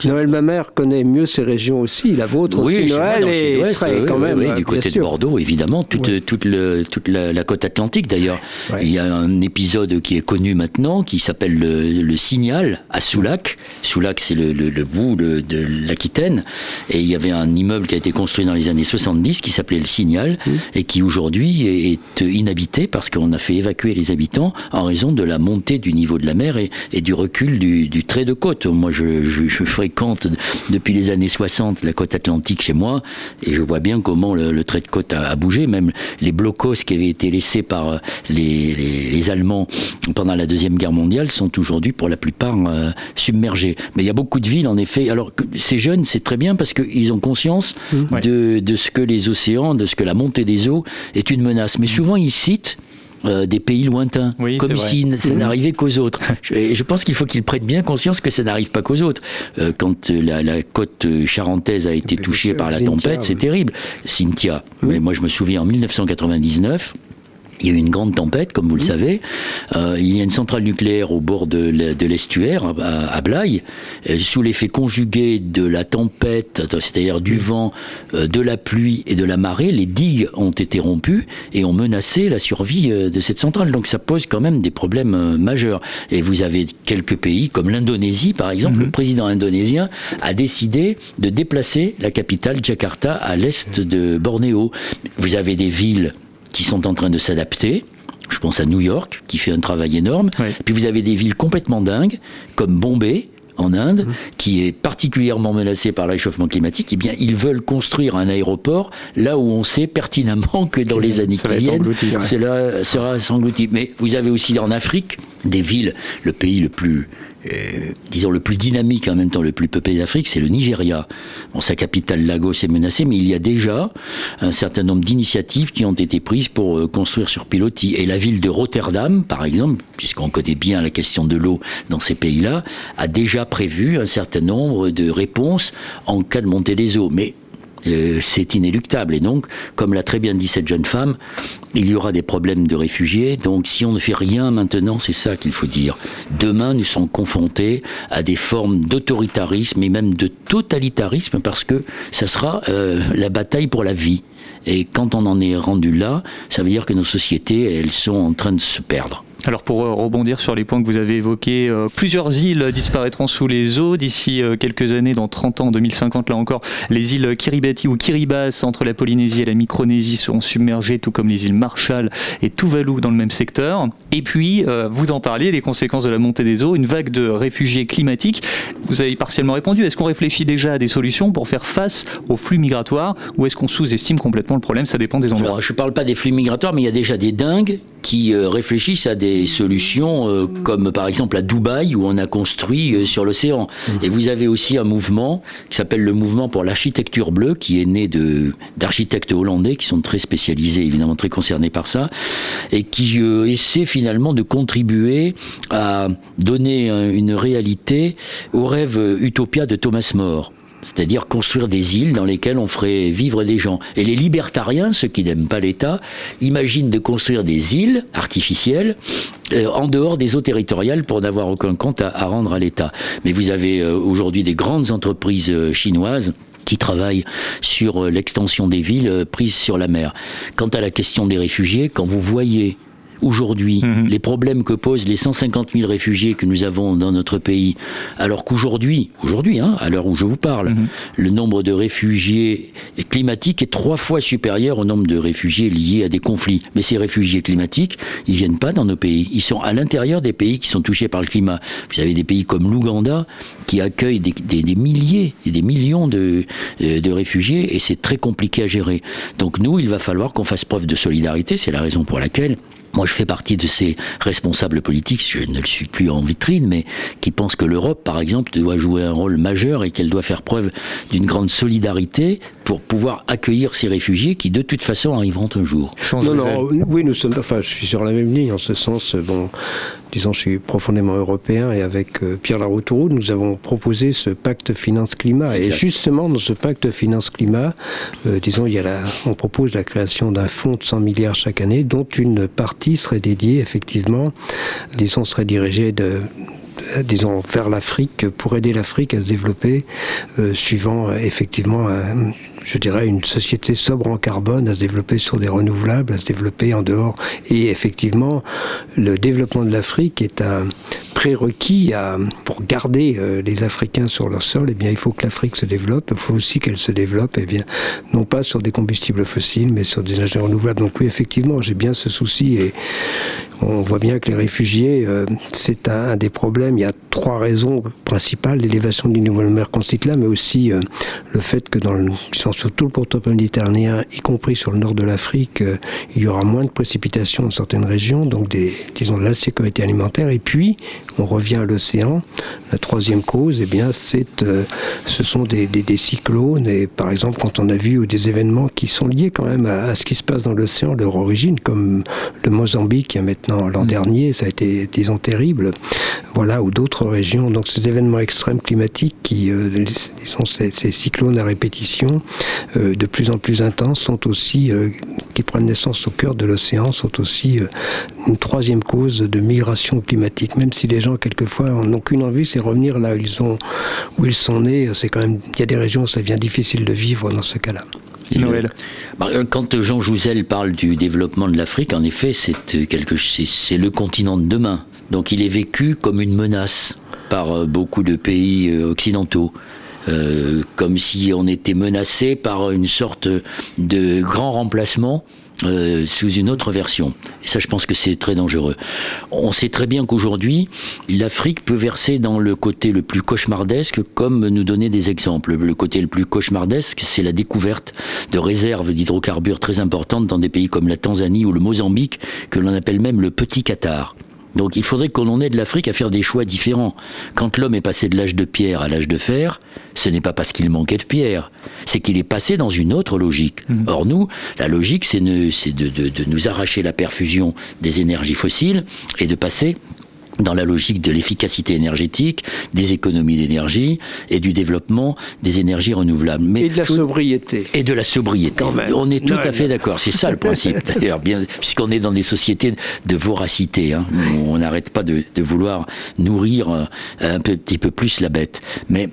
Noël ma mère connaît mieux ces régions aussi, la vôtre oui, aussi, Noël, et très, quand même. du côté de Bordeaux, évidemment, toute, toute, le, toute la, côte atlantique d'ailleurs. Il y a un épisode qui est connu maintenant, qui s'appelle le, Signal, à Soulac. Soulac, c'est le, le, bout de, de l'Aquitaine, et il y avait un immeuble qui a été construit dans les années 70 qui s'appelait le Signal, et qui aujourd'hui est inhabité parce qu'on a fait évacuer les habitants en raison de la montée du niveau de la mer et, et du recul du, du, trait de côte. Moi, je, je, je, fréquente depuis les années 60 la côte atlantique chez moi et je vois bien comment le, trait de côte a, bougé. Même les blocos qui avaient été laissés par euh, les, les, les Allemands pendant la Deuxième Guerre mondiale sont aujourd'hui pour la plupart euh, submergés. Mais il y a beaucoup de villes, en effet. Alors, ces jeunes, c'est très bien parce qu'ils ont conscience mmh. de, de ce que les océans, de ce que la montée des eaux est une menace. Mais souvent, ils citent euh, des pays lointains, comme si ça mmh. n'arrivait qu'aux autres. je, je, pense qu'il faut qu'ils prennent bien conscience que ça n'arrive pas qu'aux autres. Euh, quand la, la, côte charentaise a été touchée par la tempête, c'est terrible. Cynthia, mais moi je me souviens en 1999, il y a eu une grande tempête, comme vous le savez. Euh, il y a une centrale nucléaire au bord de l'estuaire, à, Blaye. Euh, sous l'effet conjugué de la tempête, c'est-à-dire du vent, euh, de la pluie et de la marée, les digues ont été rompues et ont menacé la survie euh, de cette centrale. Donc ça pose quand même des problèmes euh, majeurs. Et vous avez quelques pays, comme l'Indonésie par exemple, mmh. le président indonésien a décidé de déplacer la capitale Jakarta à l'est de Bornéo. Vous avez des villes qui sont en train de s'adapter. Je pense à New York, qui fait un travail énorme. Puis vous avez des villes complètement dingues, comme Bombay, en Inde, mmh. qui est particulièrement menacée par le réchauffement climatique, eh bien, ils veulent construire un aéroport là où on sait pertinemment que dans les années qui viennent, cela sera s'englouti. Mais vous avez aussi en Afrique des villes, le pays le plus euh, disons, le plus dynamique et en même temps le plus peuplé d'Afrique, c'est le Nigeria. Bon, sa capitale Lagos est menacée, mais il y a déjà un certain nombre d'initiatives qui ont été prises pour euh, construire sur pilotis. Et la ville de Rotterdam, par exemple, puisqu'on connaît bien la question de l'eau dans ces pays-là, a déjà prévu un certain nombre de réponses en cas de montée des eaux. Mais euh, c'est inéluctable. Et donc, comme l'a très bien dit cette jeune femme, il y aura des problèmes de réfugiés. Donc, si on ne fait rien maintenant, c'est ça qu'il faut dire. Demain, nous sommes confrontés à des formes d'autoritarisme et même de totalitarisme parce que ça sera euh, la bataille pour la vie. Et quand on en est rendu là, ça veut dire que nos sociétés, elles sont en train de se perdre. Alors pour euh, rebondir sur les points que vous avez évoqués, euh, plusieurs îles disparaîtront sous les eaux d'ici euh, quelques années, dans 30 ans, en 2050 là encore. Les îles Kiribati ou Kiribati entre la Polynésie et la Micronésie seront submergées, tout comme les îles Marshall et Tuvalu dans le même secteur. Et puis, vous en parliez, les conséquences de la montée des eaux, une vague de réfugiés climatiques. Vous avez partiellement répondu. Est-ce qu'on réfléchit déjà à des solutions pour faire face aux flux migratoires ou est-ce qu'on sous-estime complètement le problème? Ça dépend des endroits. Alors, je ne parle pas des flux migratoires, mais il y a déjà des dingues qui réfléchissent à des solutions euh, comme par exemple à Dubaï où on a construit euh, sur l'océan. Mmh. Et vous avez aussi un mouvement qui s'appelle le mouvement pour l'architecture bleue qui est né de d'architectes hollandais qui sont très spécialisés évidemment très concernés par ça et qui euh, essaie finalement de contribuer à donner une réalité au rêve Utopia de Thomas More c'est-à-dire construire des îles dans lesquelles on ferait vivre des gens. Et les libertariens, ceux qui n'aiment pas l'État, imaginent de construire des îles artificielles euh, en dehors des eaux territoriales pour n'avoir aucun compte à, rendre à l'État. Mais vous avez euh, aujourd'hui des grandes entreprises euh, chinoises qui travaillent sur l'extension des villes prises sur la mer. Quant à la question des réfugiés, quand vous voyez aujourd'hui, mhm. les problèmes que posent les 150 000 réfugiés que nous avons dans notre pays, alors qu'aujourd'hui, aujourd'hui, hein, à l'heure où je vous parle, mhm. le nombre de réfugiés climatiques est trois fois supérieur au nombre de réfugiés liés à des conflits. Mais ces réfugiés climatiques, ils viennent pas dans nos pays, ils sont à l'intérieur des pays qui sont touchés par le climat. Vous avez des pays comme l'Ouganda qui accueillent des, milliers et des millions de, euh, de réfugiés et c'est très compliqué à gérer. Donc nous, il va falloir qu'on fasse preuve de solidarité, c'est la raison pour laquelle moi, je fais partie de ces responsables politiques, je ne le suis plus en vitrine, mais qui pensent que l'Europe, par exemple, doit jouer un rôle majeur et qu'elle doit faire preuve d'une grande solidarité pour pouvoir accueillir ces réfugiés qui, de toute façon, arriveront un jour. Non, non, oui, nous sommes, enfin, je suis sur la même ligne en ce sens. Bon, disons, je suis profondément européen et avec euh, Pierre Laroutourou, nous avons proposé ce pacte finance-climat. Et justement, dans ce pacte finance-climat, euh, disons, il y a la, on propose la création d'un fonds de 100 milliards chaque année, dont une partie serait dédiée, effectivement, disons, serait dirigée de disons, vers l'Afrique pour aider l'Afrique à se développer, suivant effectivement je dirais, une société sobre en carbone à se développer sur des renouvelables, à se développer en dehors. Et effectivement, le développement de l'Afrique est un prérequis pour garder euh, les Africains sur leur sol. Eh bien, il faut que l'Afrique se développe. Il faut aussi qu'elle se développe, eh bien, non pas sur des combustibles fossiles, mais sur des énergies renouvelables. Donc oui, effectivement, j'ai bien ce souci et on voit bien que les réfugiés, euh, c'est un, des problèmes. Il y a trois raisons principales l'élévation du niveau de mer là, mais aussi euh, le fait que dans le, sur tout le pourtour méditerranéen, y compris sur le nord de l'Afrique, euh, il y aura moins de précipitations dans certaines régions, donc des, disons de la sécurité alimentaire. Et puis, on revient à l'océan. La troisième cause, eh bien, c'est, ce sont des, des, cyclones. Et par exemple, quand on a vu des événements qui sont liés quand même à, à ce qui se passe dans l'océan, leur origine, comme le Mozambique, qui a maintenant l'an mm. dernier, ça a été, disons, terrible. Voilà, ou d'autres régions. Donc ces événements extrêmes climatiques qui, euh, disons, ces, cyclones à répétition, euh, de plus en plus intenses, sont aussi, euh, qui prennent naissance au cœur de l'océan, sont aussi une troisième cause de migration climatique. Même si les gens, quelquefois, n'ont qu'une envie, c'est revenir là où ils, ont, où ils sont nés. C'est quand même, il y a des régions où ça devient difficile de vivre dans ce cas-là. Noël. Bah, quand Jean Jouzel parle du développement de l'Afrique, en effet, c'est c'est le continent de demain. Donc il est vécu comme une menace par euh, beaucoup de pays euh, occidentaux. Euh, comme si on était menacé par une sorte de grand remplacement euh, sous une autre version. Et ça, je pense que c'est très dangereux. On sait très bien qu'aujourd'hui, l'Afrique peut verser dans le côté le plus cauchemardesque, comme nous donner des exemples. Le côté le plus cauchemardesque, c'est la découverte de réserves d'hydrocarbures très importantes dans des pays comme la Tanzanie ou le Mozambique, que l'on appelle même le petit Qatar. Donc il faudrait qu'on en ait de l'Afrique à faire des choix différents. Quand l'homme est passé de l'âge de pierre à l'âge de fer, ce n'est pas parce qu'il manquait de pierre, c'est qu'il est passé dans une autre logique. Mmh. Or nous, la logique, c'est de, de nous arracher la perfusion des énergies fossiles et de passer dans la logique de l'efficacité énergétique, des économies d'énergie et du développement des énergies renouvelables. Mais et de la sobriété. Et de la sobriété. On est tout à fait d'accord. C'est ça le principe d'ailleurs, bien puisqu'on est dans des sociétés de voracité. Hein. On n'arrête pas de, de, vouloir nourrir euh, un petit peu plus la bête. Mais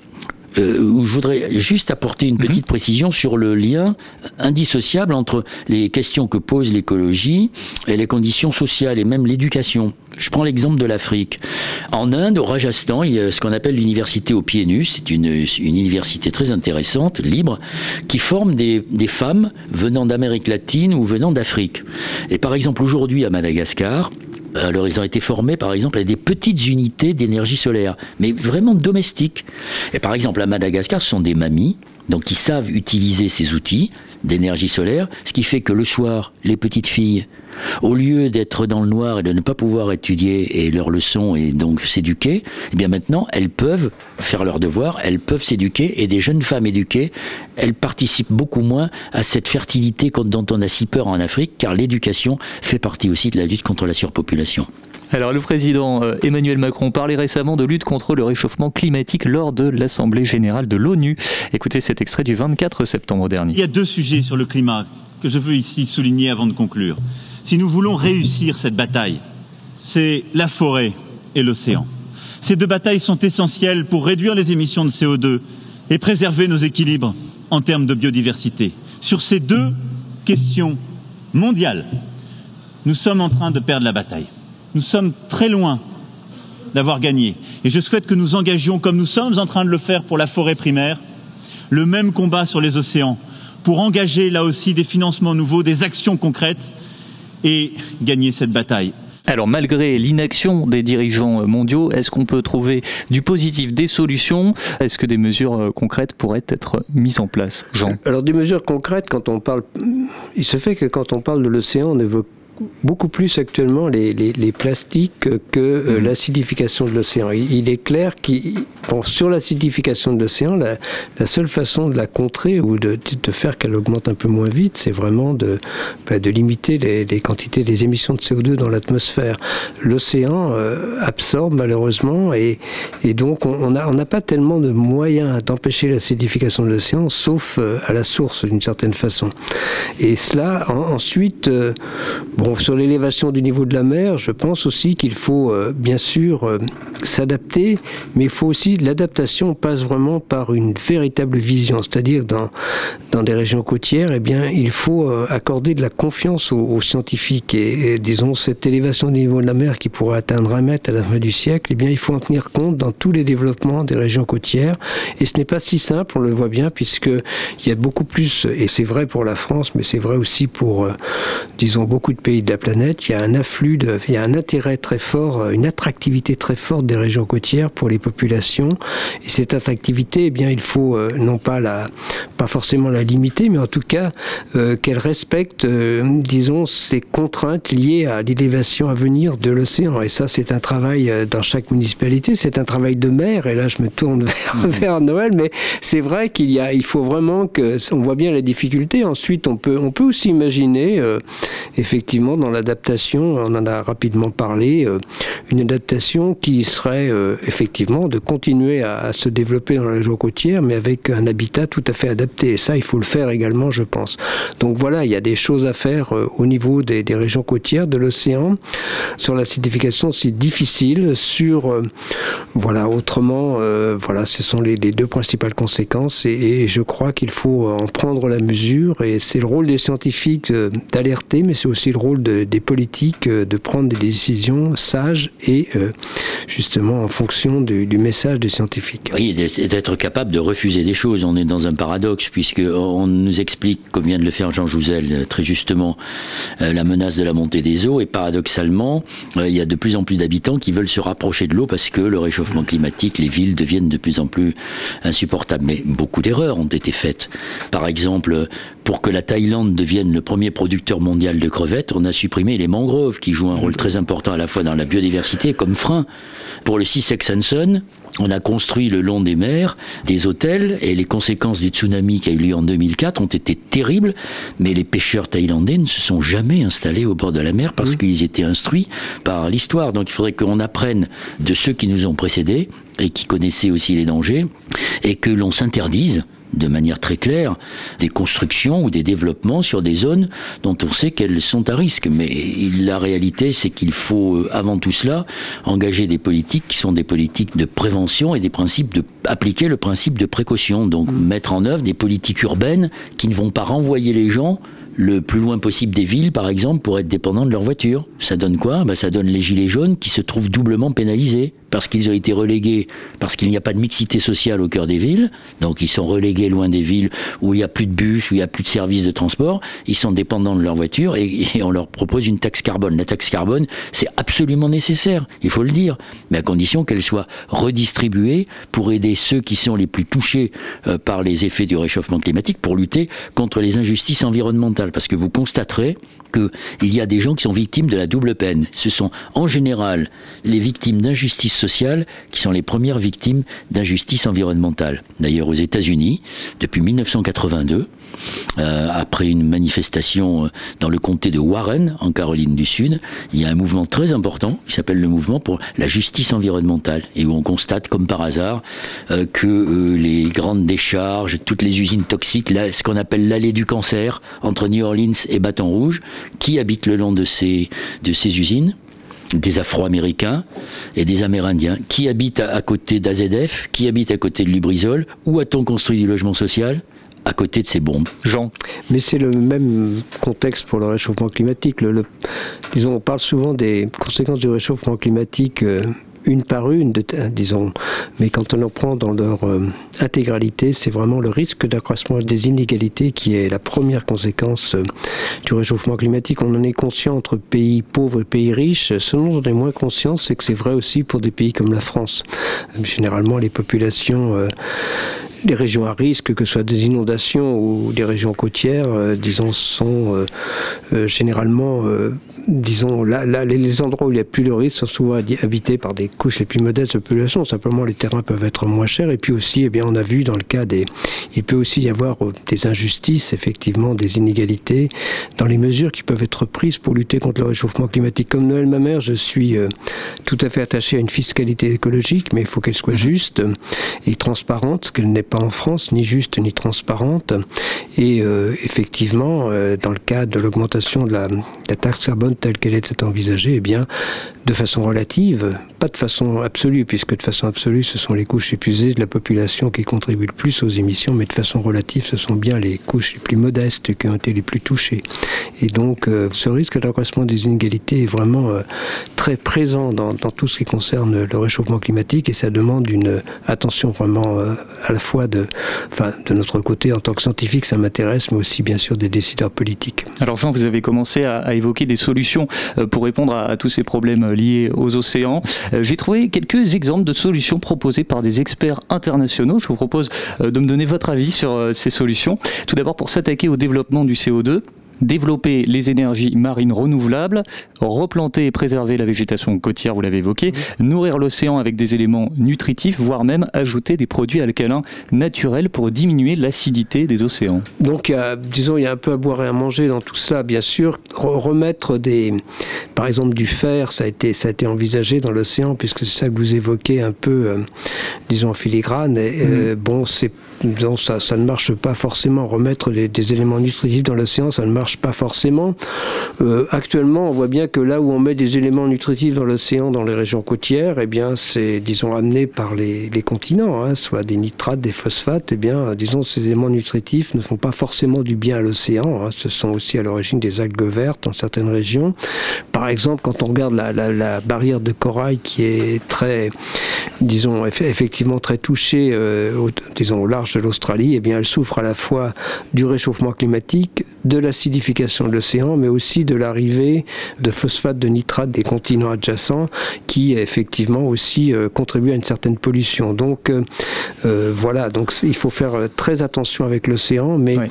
euh, je voudrais juste apporter une petite mhm. précision sur le lien indissociable entre les questions que pose l'écologie et les conditions sociales et même l'éducation. Je prends l'exemple de l'Afrique. En Inde, au Rajasthan, il y a ce qu'on appelle l'université aux pieds nus. C'est une, une, université très intéressante, libre, qui forme des, des femmes venant d'Amérique latine ou venant d'Afrique. Et par exemple, aujourd'hui à Madagascar, alors ils ont été formés par exemple à des petites unités d'énergie solaire, mais vraiment domestiques. Et par exemple à Madagascar, ce sont des mamies, donc qui savent utiliser ces outils d'énergie solaire, ce qui fait que le soir, les petites filles au lieu d'être dans le noir et de ne pas pouvoir étudier et leurs leçons et donc s'éduquer, eh bien maintenant, elles peuvent faire leurs devoirs, elles peuvent s'éduquer et des jeunes femmes éduquées, elles participent beaucoup moins à cette fertilité dont on a si peur en Afrique, car l'éducation fait partie aussi de la lutte contre la surpopulation. Alors le président euh, Emmanuel Macron parlait récemment de lutte contre le réchauffement climatique lors de l'Assemblée générale de l'ONU. Écoutez cet extrait du 24 septembre dernier. Il y a deux sujets sur le climat que je veux ici souligner avant de conclure si nous voulons réussir cette bataille, c'est la forêt et l'océan. Ces deux batailles sont essentielles pour réduire les émissions de CO2 et préserver nos équilibres en termes de biodiversité. Sur ces deux questions mondiales, nous sommes en train de perdre la bataille. Nous sommes très loin d'avoir gagné. Et je souhaite que nous engagions, comme nous sommes en train de le faire pour la forêt primaire, le même combat sur les océans, pour engager là aussi des financements nouveaux, des actions concrètes et gagner cette bataille. Alors malgré l'inaction des dirigeants mondiaux, est-ce qu'on peut trouver du positif, des solutions? Est-ce que des mesures euh, concrètes pourraient être mises en place? Jean? Alors des mesures concrètes, quand on parle... Il se fait que quand on parle de l'océan, on évoque beaucoup plus actuellement les, les, plastiques que euh, mhm. l'acidification de l'océan. Il, est clair que bon, sur l'acidification de l'océan, la, la, seule façon de la contrer ou de, de faire qu'elle augmente un peu moins vite, c'est vraiment de, bah, de limiter les, les, quantités des émissions de CO2 dans l'atmosphère. L'océan euh, absorbe malheureusement et, et donc on n'a on pas tellement de moyens d'empêcher l'acidification de l'océan, sauf euh, à la source d'une certaine façon. Et cela, ensuite, bon, Sur l'élévation du niveau de la mer, je pense aussi qu'il faut bien sûr s'adapter, mais il faut aussi l'adaptation passe vraiment par une véritable vision, c'est-à-dire dans des régions côtières, eh bien, il faut accorder de la confiance aux, scientifiques et, disons cette élévation du niveau de la mer qui pourrait atteindre un mètre à la fin du siècle, eh bien, il faut en tenir compte dans tous les développements des régions côtières. Et ce n'est pas si simple, on le voit bien, puisque il y a beaucoup plus, et c'est vrai pour la France, mais c'est vrai aussi pour, euh, disons, beaucoup de pays de la planète. Il y a un afflux, de, il y a un intérêt très fort, euh, une attractivité très forte des régions côtières pour les populations. Et cette attractivité, eh bien, il faut euh, non pas la, pas forcément la limiter, mais en tout cas qu'elle respecte, disons, ces contraintes liées à l'élévation à venir de l'océan. Et ça, c'est un travail dans chaque municipalité, c'est un travail de maire. Et là, je me tourne vers, mhm. vers Noël, mais c'est vrai qu'il y a, il faut vraiment que, on voit bien la difficulté. Ensuite, on peut, on peut aussi imaginer, euh, dans l'adaptation, on en a rapidement parlé, euh, une adaptation qui serait euh, effectivement de continuer à, se développer dans la région côtière, mais avec un habitat tout à fait adapté. Et ça, il faut le faire également, je pense. Donc voilà, il y a des choses à faire au niveau des, régions côtières, de l'océan. Sur l'acidification, c'est difficile. Sur, voilà, autrement, voilà, ce sont les deux principales conséquences et, je crois qu'il faut en prendre la mesure et c'est le rôle des scientifiques d'alerter mais c'est aussi le rôle des politiques euh, de prendre des décisions sages et euh, justement en fonction du, message des scientifiques. Oui, d'être capable de refuser des choses. On est dans un paradoxe puisque on nous explique, comme vient de le faire Jean Jouzel euh, très justement, la menace de la montée des eaux et paradoxalement, il y a de plus en plus d'habitants qui veulent se rapprocher de l'eau parce que le réchauffement climatique, les villes deviennent de plus en plus insupportable. Mais beaucoup d'erreurs ont été faites. Par exemple, pour que la Thaïlande devienne le premier producteur mondial de crevettes, on a supprimé les mangroves qui jouent un rôle très important à la fois dans la biodiversité comme frein. Pour le Sisek Sanson, on a construit le long des mers des hôtels et les conséquences du tsunami qui a eu lieu en 2004 ont été terribles, mais les pêcheurs thaïlandais ne se sont jamais installés au bord de la mer parce qu'ils étaient instruits par l'histoire. Donc il faudrait qu'on apprenne de ceux qui nous ont précédés et qui connaissaient aussi les dangers et que l'on s'interdise de manière très claire des constructions ou des développements sur des zones dont on sait qu'elles sont à risque. Mais la réalité, c'est qu'il faut, euh, avant tout cela, engager des politiques qui sont des politiques de prévention et des principes de appliquer le principe de précaution. Donc mmh. mettre en œuvre des politiques urbaines qui ne vont pas renvoyer les gens le plus loin possible des villes, par exemple, pour être dépendants de leur voiture. Ça donne quoi? Bah, Ça donne les gilets jaunes qui se trouvent doublement pénalisés parce qu'ils ont été relégués, parce qu'il n'y a pas de mixité sociale au cœur des villes, donc ils sont relégués loin des villes où il n'y a plus de bus, où il n'y a plus de services de transport, ils sont dépendants de leur voiture et, on leur propose une taxe carbone. La taxe carbone, c'est absolument nécessaire, il faut le dire, mais à condition qu'elle soit redistribuée pour aider ceux qui sont les plus touchés euh, par les effets du réchauffement climatique, pour lutter contre les injustices environnementales, parce que vous constaterez qu'il y a des gens qui sont victimes de la double peine. Ce sont en général les victimes d'injustice sociale qui sont les premières victimes d'injustice environnementale. D'ailleurs, aux États-Unis, depuis 1982, euh, après une manifestation euh, dans le comté de Warren, en Caroline du Sud, il y a un mouvement très important qui s'appelle le mouvement pour la justice environnementale, et où on constate, comme par hasard, euh, que les grandes décharges, toutes les usines toxiques, ce qu'on appelle l'allée du cancer, entre New Orleans et Baton Rouge, qui habitent le long de ces, de ces usines des Afro-Américains et des Amérindiens. Qui habitent à, côté d'AZF Qui habitent à côté de Lubrizol Où a-t-on construit du logement social? À côté de ces bombes. Jean Mais c'est le même contexte pour le réchauffement climatique. Le, disons, on parle souvent des conséquences du réchauffement climatique euh, une par une, disons. Mais quand on en prend dans leur euh, intégralité, c'est vraiment le risque d'accroissement des inégalités qui est la première conséquence euh, du réchauffement climatique. On en est conscient entre pays pauvres et pays riches. Ce dont on est moins conscient, c'est que c'est vrai aussi pour des pays comme la France. Généralement, les populations euh, les régions à risque, que ce soit des inondations ou des régions côtières, disons, sont généralement disons, là, là, les endroits où il n'y a plus de risques sont souvent habités par des couches les plus modestes de population. Simplement, les terrains peuvent être moins chers. Et puis aussi, eh bien, on a vu dans le cas des, il peut aussi y avoir euh, des injustices, effectivement, des inégalités dans les mesures qui peuvent être prises pour lutter contre le réchauffement climatique. Comme Noël Mamère, je suis euh, tout à fait attaché à une fiscalité écologique, mais il faut qu'elle soit juste et transparente, ce qu'elle n'est pas en France, ni juste ni transparente. Et effectivement, dans le cadre de l'augmentation de la, taxe carbone telle qu'elle était envisagée, eh bien, de façon relative, pas de façon absolue, puisque de façon absolue, ce sont les couches épuisées de la population qui contribuent le plus aux émissions, mais de façon relative, ce sont bien les couches les plus modestes qui ont été les plus touchées. Et donc, euh, ce risque d'accroissement des inégalités est vraiment euh, très présent dans, tout ce qui concerne le réchauffement climatique, et ça demande une attention vraiment euh, à la fois de, enfin, de notre côté en tant que scientifique, ça m'intéresse, mais aussi bien sûr des décideurs politiques. Alors Jean, vous avez commencé à, évoquer des solutions pour répondre à, à tous ces problèmes liés aux océans. J'ai trouvé quelques exemples de solutions proposées par des experts internationaux. Je vous propose de me donner votre avis sur ces solutions. Tout d'abord pour s'attaquer au développement du CO2 développer les énergies marines renouvelables, replanter et préserver la végétation côtière, vous l'avez évoqué, nourrir l'océan avec des éléments nutritifs, voire même ajouter des produits alcalins naturels pour diminuer l'acidité des océans. Donc, disons, il y a un peu à boire et à manger dans tout cela, bien sûr. remettre des, par exemple, du fer, ça a été, ça a été envisagé dans l'océan, puisque c'est ça que vous évoquez un peu, euh, disons, en filigrane. Et, euh, bon, c'est ça, ça, ne marche pas forcément. Remettre des, éléments nutritifs dans l'océan, ça ne marche pas forcément. Euh, actuellement, on voit bien que là où on met des éléments nutritifs dans l'océan, dans les régions côtières, eh bien, c'est, disons, amené par les, les continents, hein, soit des nitrates, des phosphates. Eh bien, disons, ces éléments nutritifs ne font pas forcément du bien à l'océan. Hein. Ce sont aussi à l'origine des algues vertes dans certaines régions. Par exemple, quand on regarde la, la, barrière de corail qui est très, disons, effectivement très touchée, euh, disons, au large de l'Australie, eh bien, elle souffre à la fois du réchauffement climatique, de l'acidification de l'océan, mais aussi de l'arrivée de phosphate de nitrate des continents adjacents, qui effectivement aussi euh, contribuent à une certaine pollution. Donc euh, euh, voilà, donc il faut faire très attention avec l'océan, mais oui.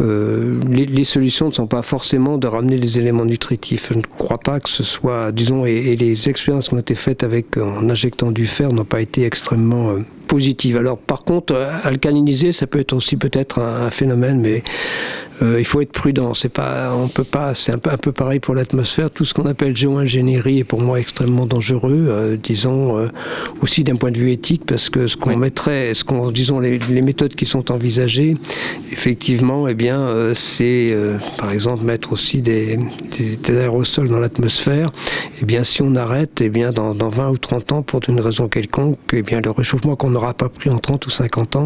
euh, les, les, solutions ne sont pas forcément de ramener les éléments nutritifs. Je ne crois pas que ce soit, disons, et, et les expériences qui ont été faites avec en injectant du fer n'ont pas été extrêmement euh, positives. Alors par contre, alcaliniser, ça peut être aussi peut-être un, un phénomène, mais euh, il faut être prudent. C'est pas, on peut pas. C'est un peu, un peu pareil pour l'atmosphère. Tout ce qu'on appelle géo-ingénierie est pour moi extrêmement dangereux. Euh, disons euh, aussi d'un point de vue éthique, parce que ce qu'on oui. mettrait, ce qu'on, disons les, les, méthodes qui sont envisagées, effectivement, eh bien, euh, c'est euh, par exemple mettre aussi des, des, des aérosols dans l'atmosphère. Eh bien, si on arrête, eh bien, dans, dans 20 ou 30 ans, pour une raison quelconque, eh bien, le réchauffement qu'on n'aura pas pris en 30 ou 50 ans,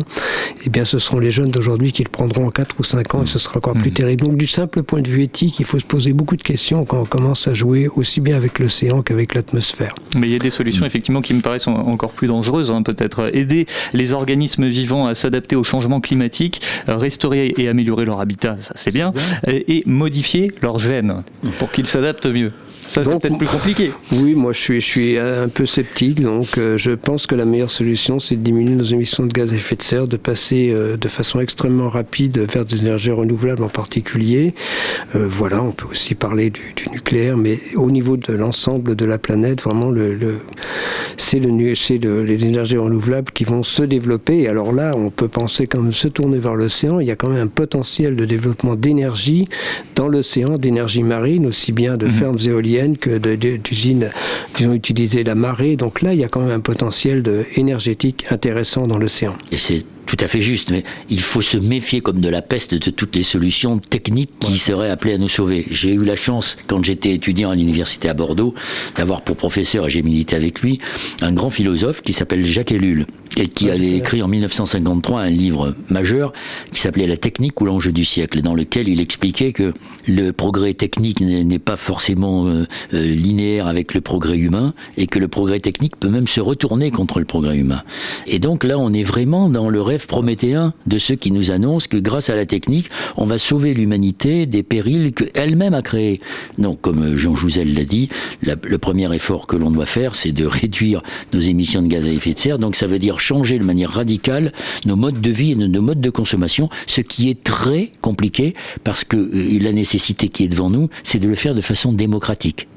eh bien, ce seront les jeunes d'aujourd'hui qui le prendront en 4 ou 5 ans, et ce sera encore mmh. plus terrible. Donc du simple point de vue éthique, il faut se poser beaucoup de questions quand on commence à jouer aussi bien avec l'océan qu'avec l'atmosphère. Mais il y a des solutions mmh. effectivement qui me paraissent encore plus dangereuses. Hein, Peut-être aider les organismes vivants à s'adapter au changement climatique, restaurer et améliorer leur habitat, ça c'est bien, bien, et modifier leurs gènes pour qu'ils s'adaptent mieux. Ça, c'est peut-être plus compliqué. Oui, moi, je suis, je suis un peu sceptique. Donc, euh, je pense que la meilleure solution, c'est de diminuer nos émissions de gaz à effet de serre, de passer euh, de façon extrêmement rapide vers des énergies renouvelables en particulier. Euh, voilà, on peut aussi parler du, du, nucléaire, mais au niveau de l'ensemble de la planète, vraiment, le, le c'est le, le, les énergies renouvelables qui vont se développer. Et alors là, on peut penser quand même se tourner vers l'océan. Il y a quand même un potentiel de développement d'énergie dans l'océan, d'énergie marine, aussi bien de mmh. fermes éoliennes que d'usines qui ont utilisé la marée. Donc là, il y a quand même un potentiel énergétique intéressant dans l'océan. Tout à fait juste, mais il faut se méfier comme de la peste de toutes les solutions techniques qui ouais. seraient appelées à nous sauver. J'ai eu la chance, quand j'étais étudiant à l'université à Bordeaux, d'avoir pour professeur, et j'ai milité avec lui, un grand philosophe qui s'appelle Jacques Ellul, et qui avait écrit en 1953 un livre majeur qui s'appelait La technique ou l'enjeu du siècle, dans lequel il expliquait que le progrès technique n'est pas forcément euh, linéaire avec le progrès humain, et que le progrès technique peut même se retourner contre le progrès humain. Et donc là, on est vraiment dans le rêve rêve prométhéen de ceux qui nous annoncent que grâce à la technique, on va sauver l'humanité des périls qu'elle-même a créés. Donc, comme Jean Jouzel l'a dit, le premier effort que l'on doit faire, c'est de réduire nos émissions de gaz à effet de serre. Donc, ça veut dire changer de manière radicale nos modes de vie et nos modes de consommation, ce qui est très compliqué parce que euh, la nécessité qui est devant nous, c'est de le faire de façon démocratique.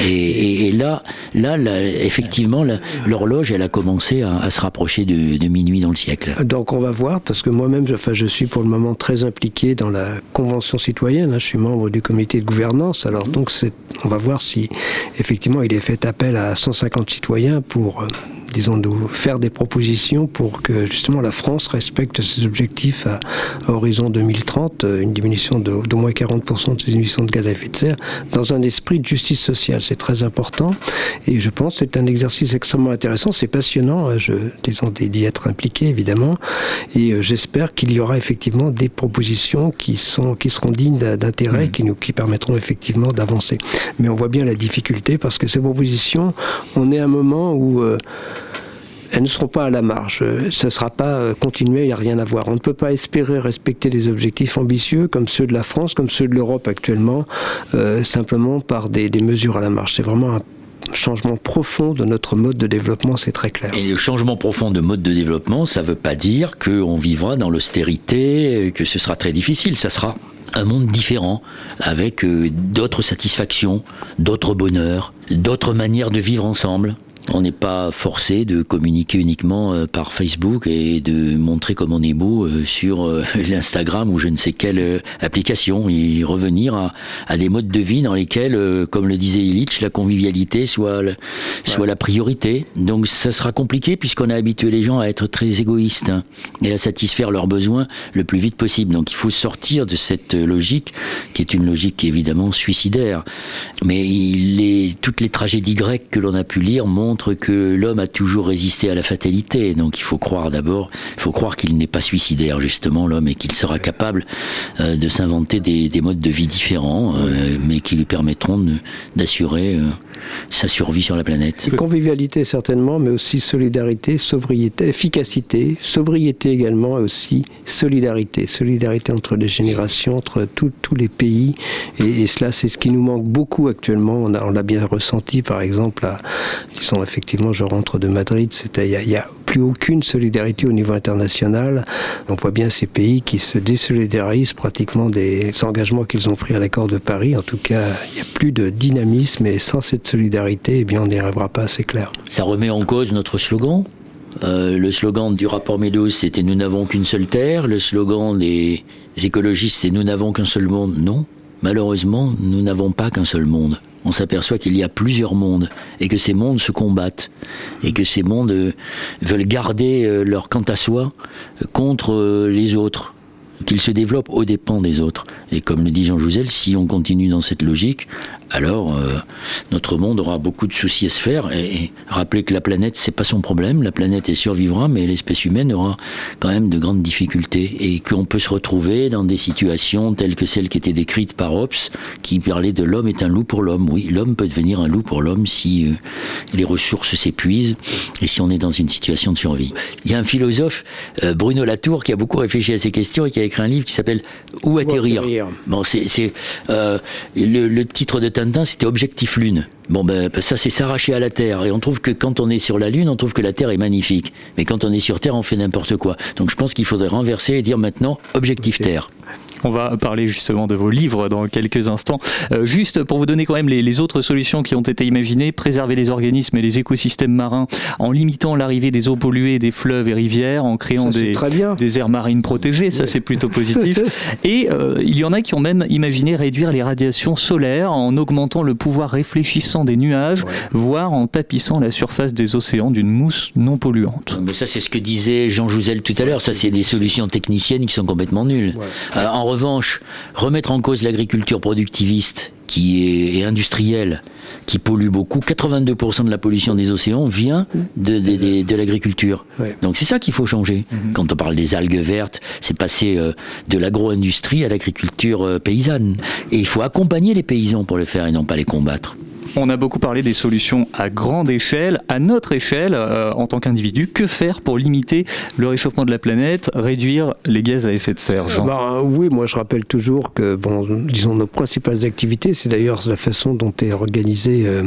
Et, et, et, là, là, là effectivement, l'horloge, elle a commencé à, à se rapprocher de, de, minuit dans le siècle. Donc on va voir, parce que moi-même, enfin, je suis pour le moment très impliqué dans la convention citoyenne. Hein, je suis membre du comité de gouvernance. Alors donc, on va voir si effectivement il est fait appel à 150 citoyens pour euh, disons, nous faire des propositions pour que justement la France respecte ses objectifs à, horizon 2030, une diminution d'au moins 40% de ses émissions de gaz à effet de serre, dans un esprit de justice sociale. C'est très important et je pense que c'est un exercice extrêmement intéressant. C'est passionnant, hein, je, disons, d'y être impliqué évidemment et euh, j'espère qu'il y aura effectivement des propositions qui, sont, qui seront dignes d'intérêt, mmh. qui, nous, qui permettront effectivement d'avancer. Mais on voit bien la difficulté parce que ces propositions, on est à un moment où... Euh, elles ne seront pas à la marge. Ce ne sera pas euh, continuer, il n'y a rien à voir. On ne peut pas espérer respecter des objectifs ambitieux comme ceux de la France, comme ceux de l'Europe actuellement, euh, simplement par des, des mesures à la marge. C'est vraiment un changement profond de notre mode de développement, c'est très clair. Et le changement profond de mode de développement, ça ne veut pas dire qu'on vivra dans l'austérité, que ce sera très difficile. Ça sera un monde différent, avec euh, d'autres satisfactions, d'autres bonheurs, d'autres manières de vivre ensemble. On n'est pas forcé de communiquer uniquement euh, par Facebook et de montrer comme on est beau euh, sur euh, l'Instagram ou je ne sais quelle application et revenir à, à, des modes de vie dans lesquels, comme le disait Illich, la convivialité soit, soit la priorité. Donc ça sera compliqué puisqu'on a habitué les gens à être très égoïstes hein, et à satisfaire leurs besoins le plus vite possible. Donc il faut sortir de cette logique qui est une logique évidemment suicidaire. Mais toutes les tragédies grecques que l'on a pu lire montrent que l'homme a toujours résisté à la fatalité. Donc il faut croire d'abord, il faut croire qu'il n'est pas suicidaire justement l'homme et qu'il sera capable euh, de s'inventer des, modes de vie différents, euh, mais qui lui permettront d'assurer euh, sa survie sur la planète. Convivialité certainement, mais aussi solidarité, sobriété, efficacité, sobriété également, et aussi solidarité, solidarité entre les générations, entre tous les pays. Et, cela, c'est ce qui nous manque beaucoup actuellement. On l'a bien ressenti, par exemple, à, disons effectivement, je rentre de Madrid, il y a, plus aucune solidarité au niveau international. On voit bien ces pays qui se désolidarisent pratiquement des engagements qu'ils ont pris à l'accord de Paris. En tout cas, il n'y a plus de dynamisme et sans cette solidarité, eh bien, on n'y arrivera pas, c'est clair. Ça remet en cause notre slogan euh, le slogan du rapport Meadows, c'était Nous n'avons qu'une seule terre. Le slogan des écologistes, c'est Nous n'avons qu'un seul monde. Non, malheureusement, nous n'avons pas qu'un seul monde on s'aperçoit qu'il y a plusieurs mondes et que ces mondes se combattent et que ces mondes euh, veulent garder euh, leur quant à soi contre les autres qu'ils se développent aux dépens des autres. Et comme le dit Jean Jouzel, si on continue dans cette logique, alors euh, notre monde aura beaucoup de soucis à se faire. Et, rappeler que la planète, c'est pas son problème. La planète est survivra, mais l'espèce humaine aura quand même de grandes difficultés et qu'on peut se retrouver dans des situations telles que celles qui étaient décrites par Hobbes, qui parlait de l'homme est un loup pour l'homme. Oui, l'homme peut devenir un loup pour l'homme si euh, les ressources s'épuisent et si on est dans une situation de survie. Il y a un philosophe, euh, Bruno Latour, qui a beaucoup réfléchi à ces questions et qui a écrit un livre qui s'appelle Où atterrir? Bon, c'est le, le titre de Tintin, c'était Objectif Lune. Bon, ben, ben, ça, c'est s'arracher à la Terre. Et on trouve que quand on est sur la Lune, on trouve que la Terre est magnifique. Mais quand on est sur Terre, on fait n'importe quoi. Donc je pense qu'il faudrait renverser et dire maintenant Objectif Terre. On va parler justement de vos livres dans quelques instants. Euh, juste pour vous donner quand même les, autres solutions qui ont été imaginées, préserver les organismes et les écosystèmes marins en limitant l'arrivée des eaux polluées des fleuves et rivières, en créant des, des, aires marines protégées, ça c'est plutôt positif. et euh, il y en a qui ont même imaginé réduire les radiations solaires en augmentant le pouvoir réfléchissant des nuages, voire en tapissant la surface des océans d'une mousse non polluante. Mais ça c'est ce que disait Jean Jouzel tout à l'heure, ça c'est des solutions techniciennes qui sont complètement nulles. Euh, en revanche, remettre en cause l'agriculture productiviste qui est, industrielle, qui pollue beaucoup, 82% de la pollution des océans vient de, l'agriculture. Donc c'est ça qu'il faut changer. Mhm. Quand on parle des algues vertes, c'est passer euh, de l'agro-industrie à l'agriculture euh, paysanne. Et il faut accompagner les paysans pour le faire et non pas les combattre. On a beaucoup parlé des solutions à grande échelle, à notre échelle euh, en tant qu'individu. Que faire pour limiter le réchauffement de la planète, réduire les gaz à effet de serre Jean? Bah, Oui, moi je rappelle toujours que, bon, disons, nos principales activités, c'est d'ailleurs la façon dont est organisée euh,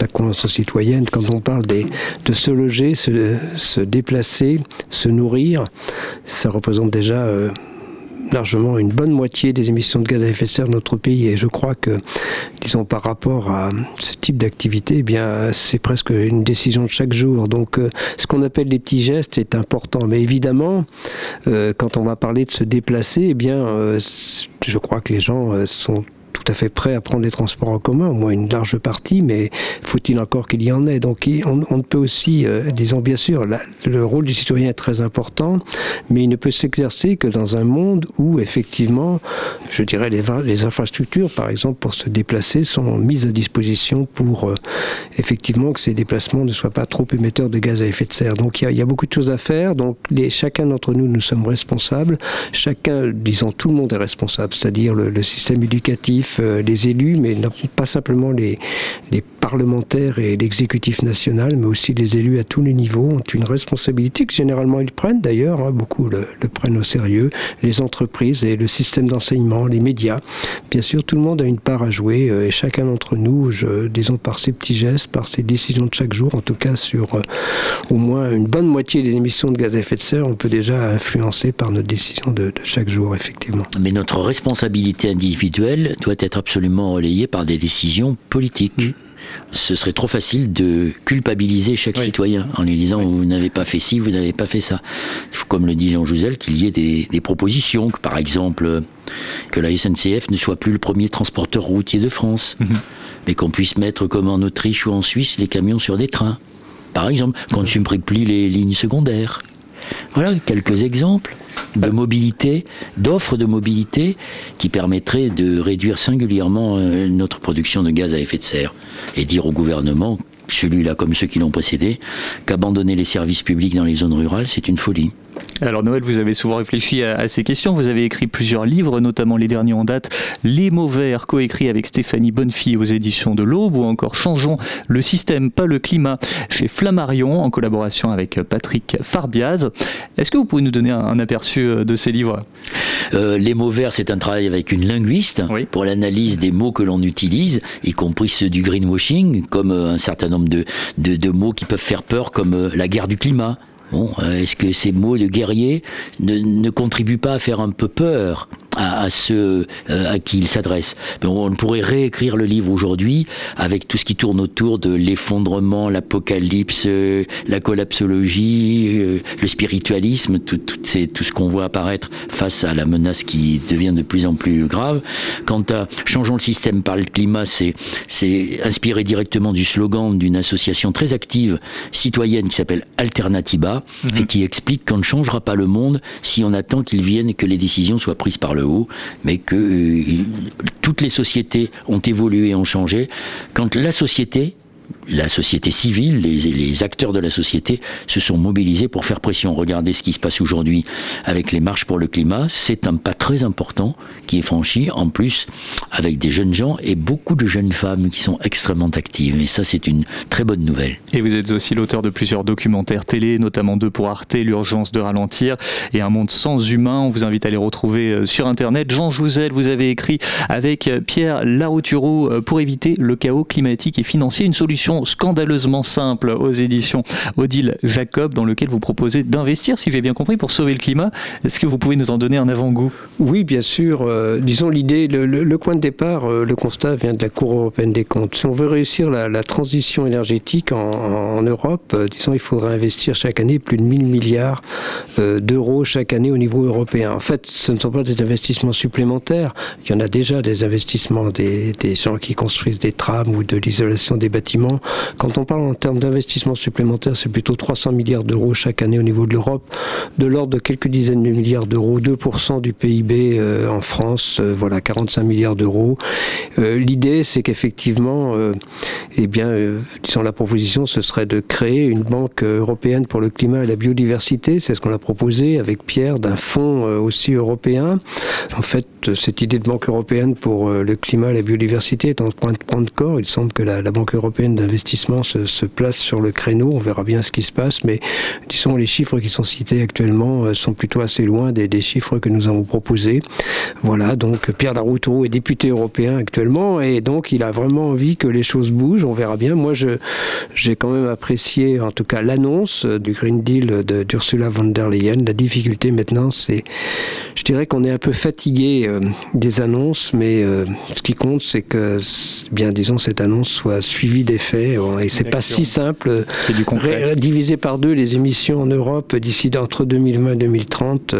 la Convention citoyenne. Quand on parle de se loger, se, se, déplacer, se nourrir, ça représente déjà... Euh, largement une bonne moitié des émissions de gaz à effet de serre de notre pays. Et je crois que, disons, par rapport à ce type d'activité, eh bien, c'est presque une décision de chaque jour. Donc, euh, ce qu'on appelle les petits gestes est important. Mais évidemment, quand on va parler de se déplacer, eh bien, je crois que les gens sont tout à fait prêts à prendre les transports en commun, au moins une large partie, mais faut-il encore qu'il y en ait? Donc on, on peut aussi, euh, disons bien sûr, le rôle du citoyen est très important, mais il ne peut s'exercer que dans un monde où effectivement, je dirais, les, infrastructures, par exemple, pour se déplacer, sont mises à disposition pour euh, effectivement que ces déplacements ne soient pas trop émetteurs de gaz à effet de serre. Donc il y, a, beaucoup de choses à faire. Donc chacun d'entre nous, nous sommes responsables. Chacun, disons, tout le monde est responsable, c'est-à-dire le, système éducatif, euh, les élus, mais pas simplement les, parlementaires et l'exécutif national, mais aussi les élus à tous les niveaux ont une responsabilité que généralement ils prennent d'ailleurs, hein, beaucoup le, prennent au sérieux, les entreprises et le système d'enseignement, les médias. Bien sûr, tout le monde a une part à jouer euh, et chacun d'entre nous, je, disons par ses petits gestes, par ses décisions de chaque jour, en tout cas sur euh, au moins une bonne moitié des émissions de gaz à effet de serre, on peut déjà influencer par nos décisions de, chaque jour, effectivement. Mais notre responsabilité individuelle doit être absolument relayée par des décisions politiques ce serait trop facile de culpabiliser chaque citoyen en lui disant vous n'avez pas fait ci, vous n'avez pas fait ça. Il faut, comme le dit Jean Jouzel, qu'il y ait des, propositions, que par exemple que la SNCF ne soit plus le premier transporteur routier de France, mhm. mais qu'on puisse mettre comme en Autriche ou en Suisse les camions sur des trains. Par exemple, qu'on ne supprime plus les lignes secondaires. Voilà quelques exemples de mobilité, d'offres de mobilité qui permettraient de réduire singulièrement euh, notre production de gaz à effet de serre et dire au gouvernement, celui-là comme ceux qui l'ont précédé, qu'abandonner les services publics dans les zones rurales, c'est une folie. Alors Noël, vous avez souvent réfléchi à, ces questions. Vous avez écrit plusieurs livres, notamment les derniers en date, Les mots verts, coécrit avec Stéphanie Bonnefille aux éditions de l'Aube, ou encore Changeons le système, pas le climat, chez Flammarion, en collaboration avec Patrick Farbiaz. Est-ce que vous pouvez nous donner un, aperçu euh, de ces livres? Euh, Les mots verts, c'est un travail avec une linguiste pour l'analyse des mots que l'on utilise, y compris ceux du greenwashing, comme euh, un certain nombre de, de mots qui peuvent faire peur, comme la guerre du climat. Euh, est-ce que ces mots de guerrier ne, contribuent pas à faire un peu peur? À, ceux euh, à qui il s'adresse On pourrait réécrire le livre aujourd'hui avec tout ce qui tourne autour de l'effondrement, l'apocalypse, euh, la collapsologie, le spiritualisme, tout, tout, tout ce qu'on voit apparaître face à la menace qui devient de plus en plus grave. Quant à changeons le système par le climat, c'est inspiré directement du slogan d'une association très active citoyenne qui s'appelle Alternativa et mhm. qui explique qu'on ne changera pas le monde si on attend qu'il vienne et que les décisions soient prises par le mais que euh, toutes les sociétés ont évolué ont changé. Quand la société la société civile, les, acteurs de la société se sont mobilisés pour faire pression. Regardez ce qui se passe aujourd'hui avec les marches pour le climat. C'est un pas très important qui est franchi, en plus avec des jeunes gens et beaucoup de jeunes femmes qui sont extrêmement actives. Et ça, c'est une très bonne nouvelle. Et vous êtes aussi l'auteur de plusieurs documentaires télé, notamment deux pour Arte, L'urgence de ralentir et Un monde sans humain. On vous invite à les retrouver euh, sur Internet. Jean Jouzel, vous avez écrit avec euh, Pierre Laroutureau euh, pour éviter le chaos climatique et financier une solution scandaleusement simple aux éditions Odile Jacob, dans lequel vous proposez d'investir, si j'ai bien compris, pour sauver le climat. Est-ce que vous pouvez nous en donner un avant-goût? Oui, bien sûr. Euh, disons l'idée, le, point de départ, euh, le constat vient de la Cour européenne des comptes. Si on veut réussir la, transition énergétique en, Europe, euh, disons, il faudrait investir chaque année plus de 1000 milliards d'euros chaque année au niveau européen. En fait, ce ne sont pas des investissements supplémentaires. Il y en a déjà des investissements des, des gens qui construisent des trams ou de l'isolation des bâtiments quand on parle en termes d'investissement supplémentaire, c'est plutôt 300 milliards d'euros chaque année au niveau de l'Europe, de l'ordre de quelques dizaines de milliards d'euros, 2% du PIB euh, en France, euh, voilà, 45 milliards d'euros. Euh, l'idée, c'est qu'effectivement, eh bien, disons la proposition, ce serait de créer une banque européenne pour le climat et la biodiversité. C'est ce qu'on a proposé avec Pierre d'un fonds aussi européen. En fait, cette idée de banque européenne pour le climat et la biodiversité est en train de prendre corps. Il semble que la, la Banque européenne d'investissement se, place sur le créneau. On verra bien ce qui se passe, mais disons les chiffres qui sont cités actuellement euh, sont plutôt assez loin des, chiffres que nous avons proposés. Voilà, donc Pierre Laroutourou est député européen actuellement et donc il a vraiment envie que les choses bougent. On verra bien. Moi, j'ai quand même apprécié, en tout cas, l'annonce du Green Deal d'Ursula von der Leyen. La difficulté maintenant, c'est, je dirais qu'on est un peu fatigué euh, des annonces, mais euh, ce qui compte, c'est que, bien disons, cette annonce soit suivie des faits et c'est pas si simple. Du diviser par deux les émissions en Europe d'ici entre 2020 et 2030,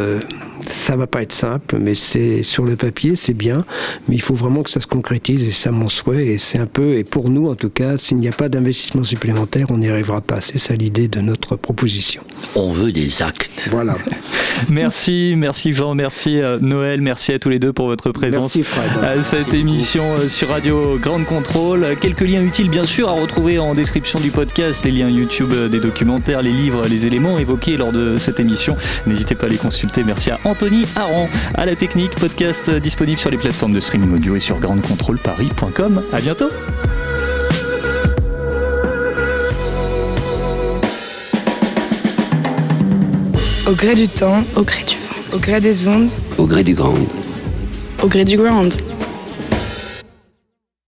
ça va pas être simple, mais c'est sur le papier, c'est bien. Mais il faut faut vraiment que ça se concrétise et c'est mon souhait et c'est un peu, et pour nous en tout cas, s'il n'y a pas d'investissement supplémentaire, on n'y arrivera pas. C'est ça l'idée de notre proposition. On veut des actes. Voilà. merci, merci Jean, merci euh, Noël, merci à tous les deux pour votre présence à cette émission euh, sur Radio Grande Contrôle. Quelques liens utiles bien sûr à retrouver en description du podcast, les liens YouTube euh, des documentaires, les livres, les éléments évoqués lors de cette émission. N'hésitez pas à les consulter. Merci à Anthony Aron, à la technique, podcast disponible sur les plateformes de streaming audio et sur grandecontrôleparis.com. À bientôt. Au gré du temps, au gré du vent, au gré des ondes, au gré du grand, au gré du ground.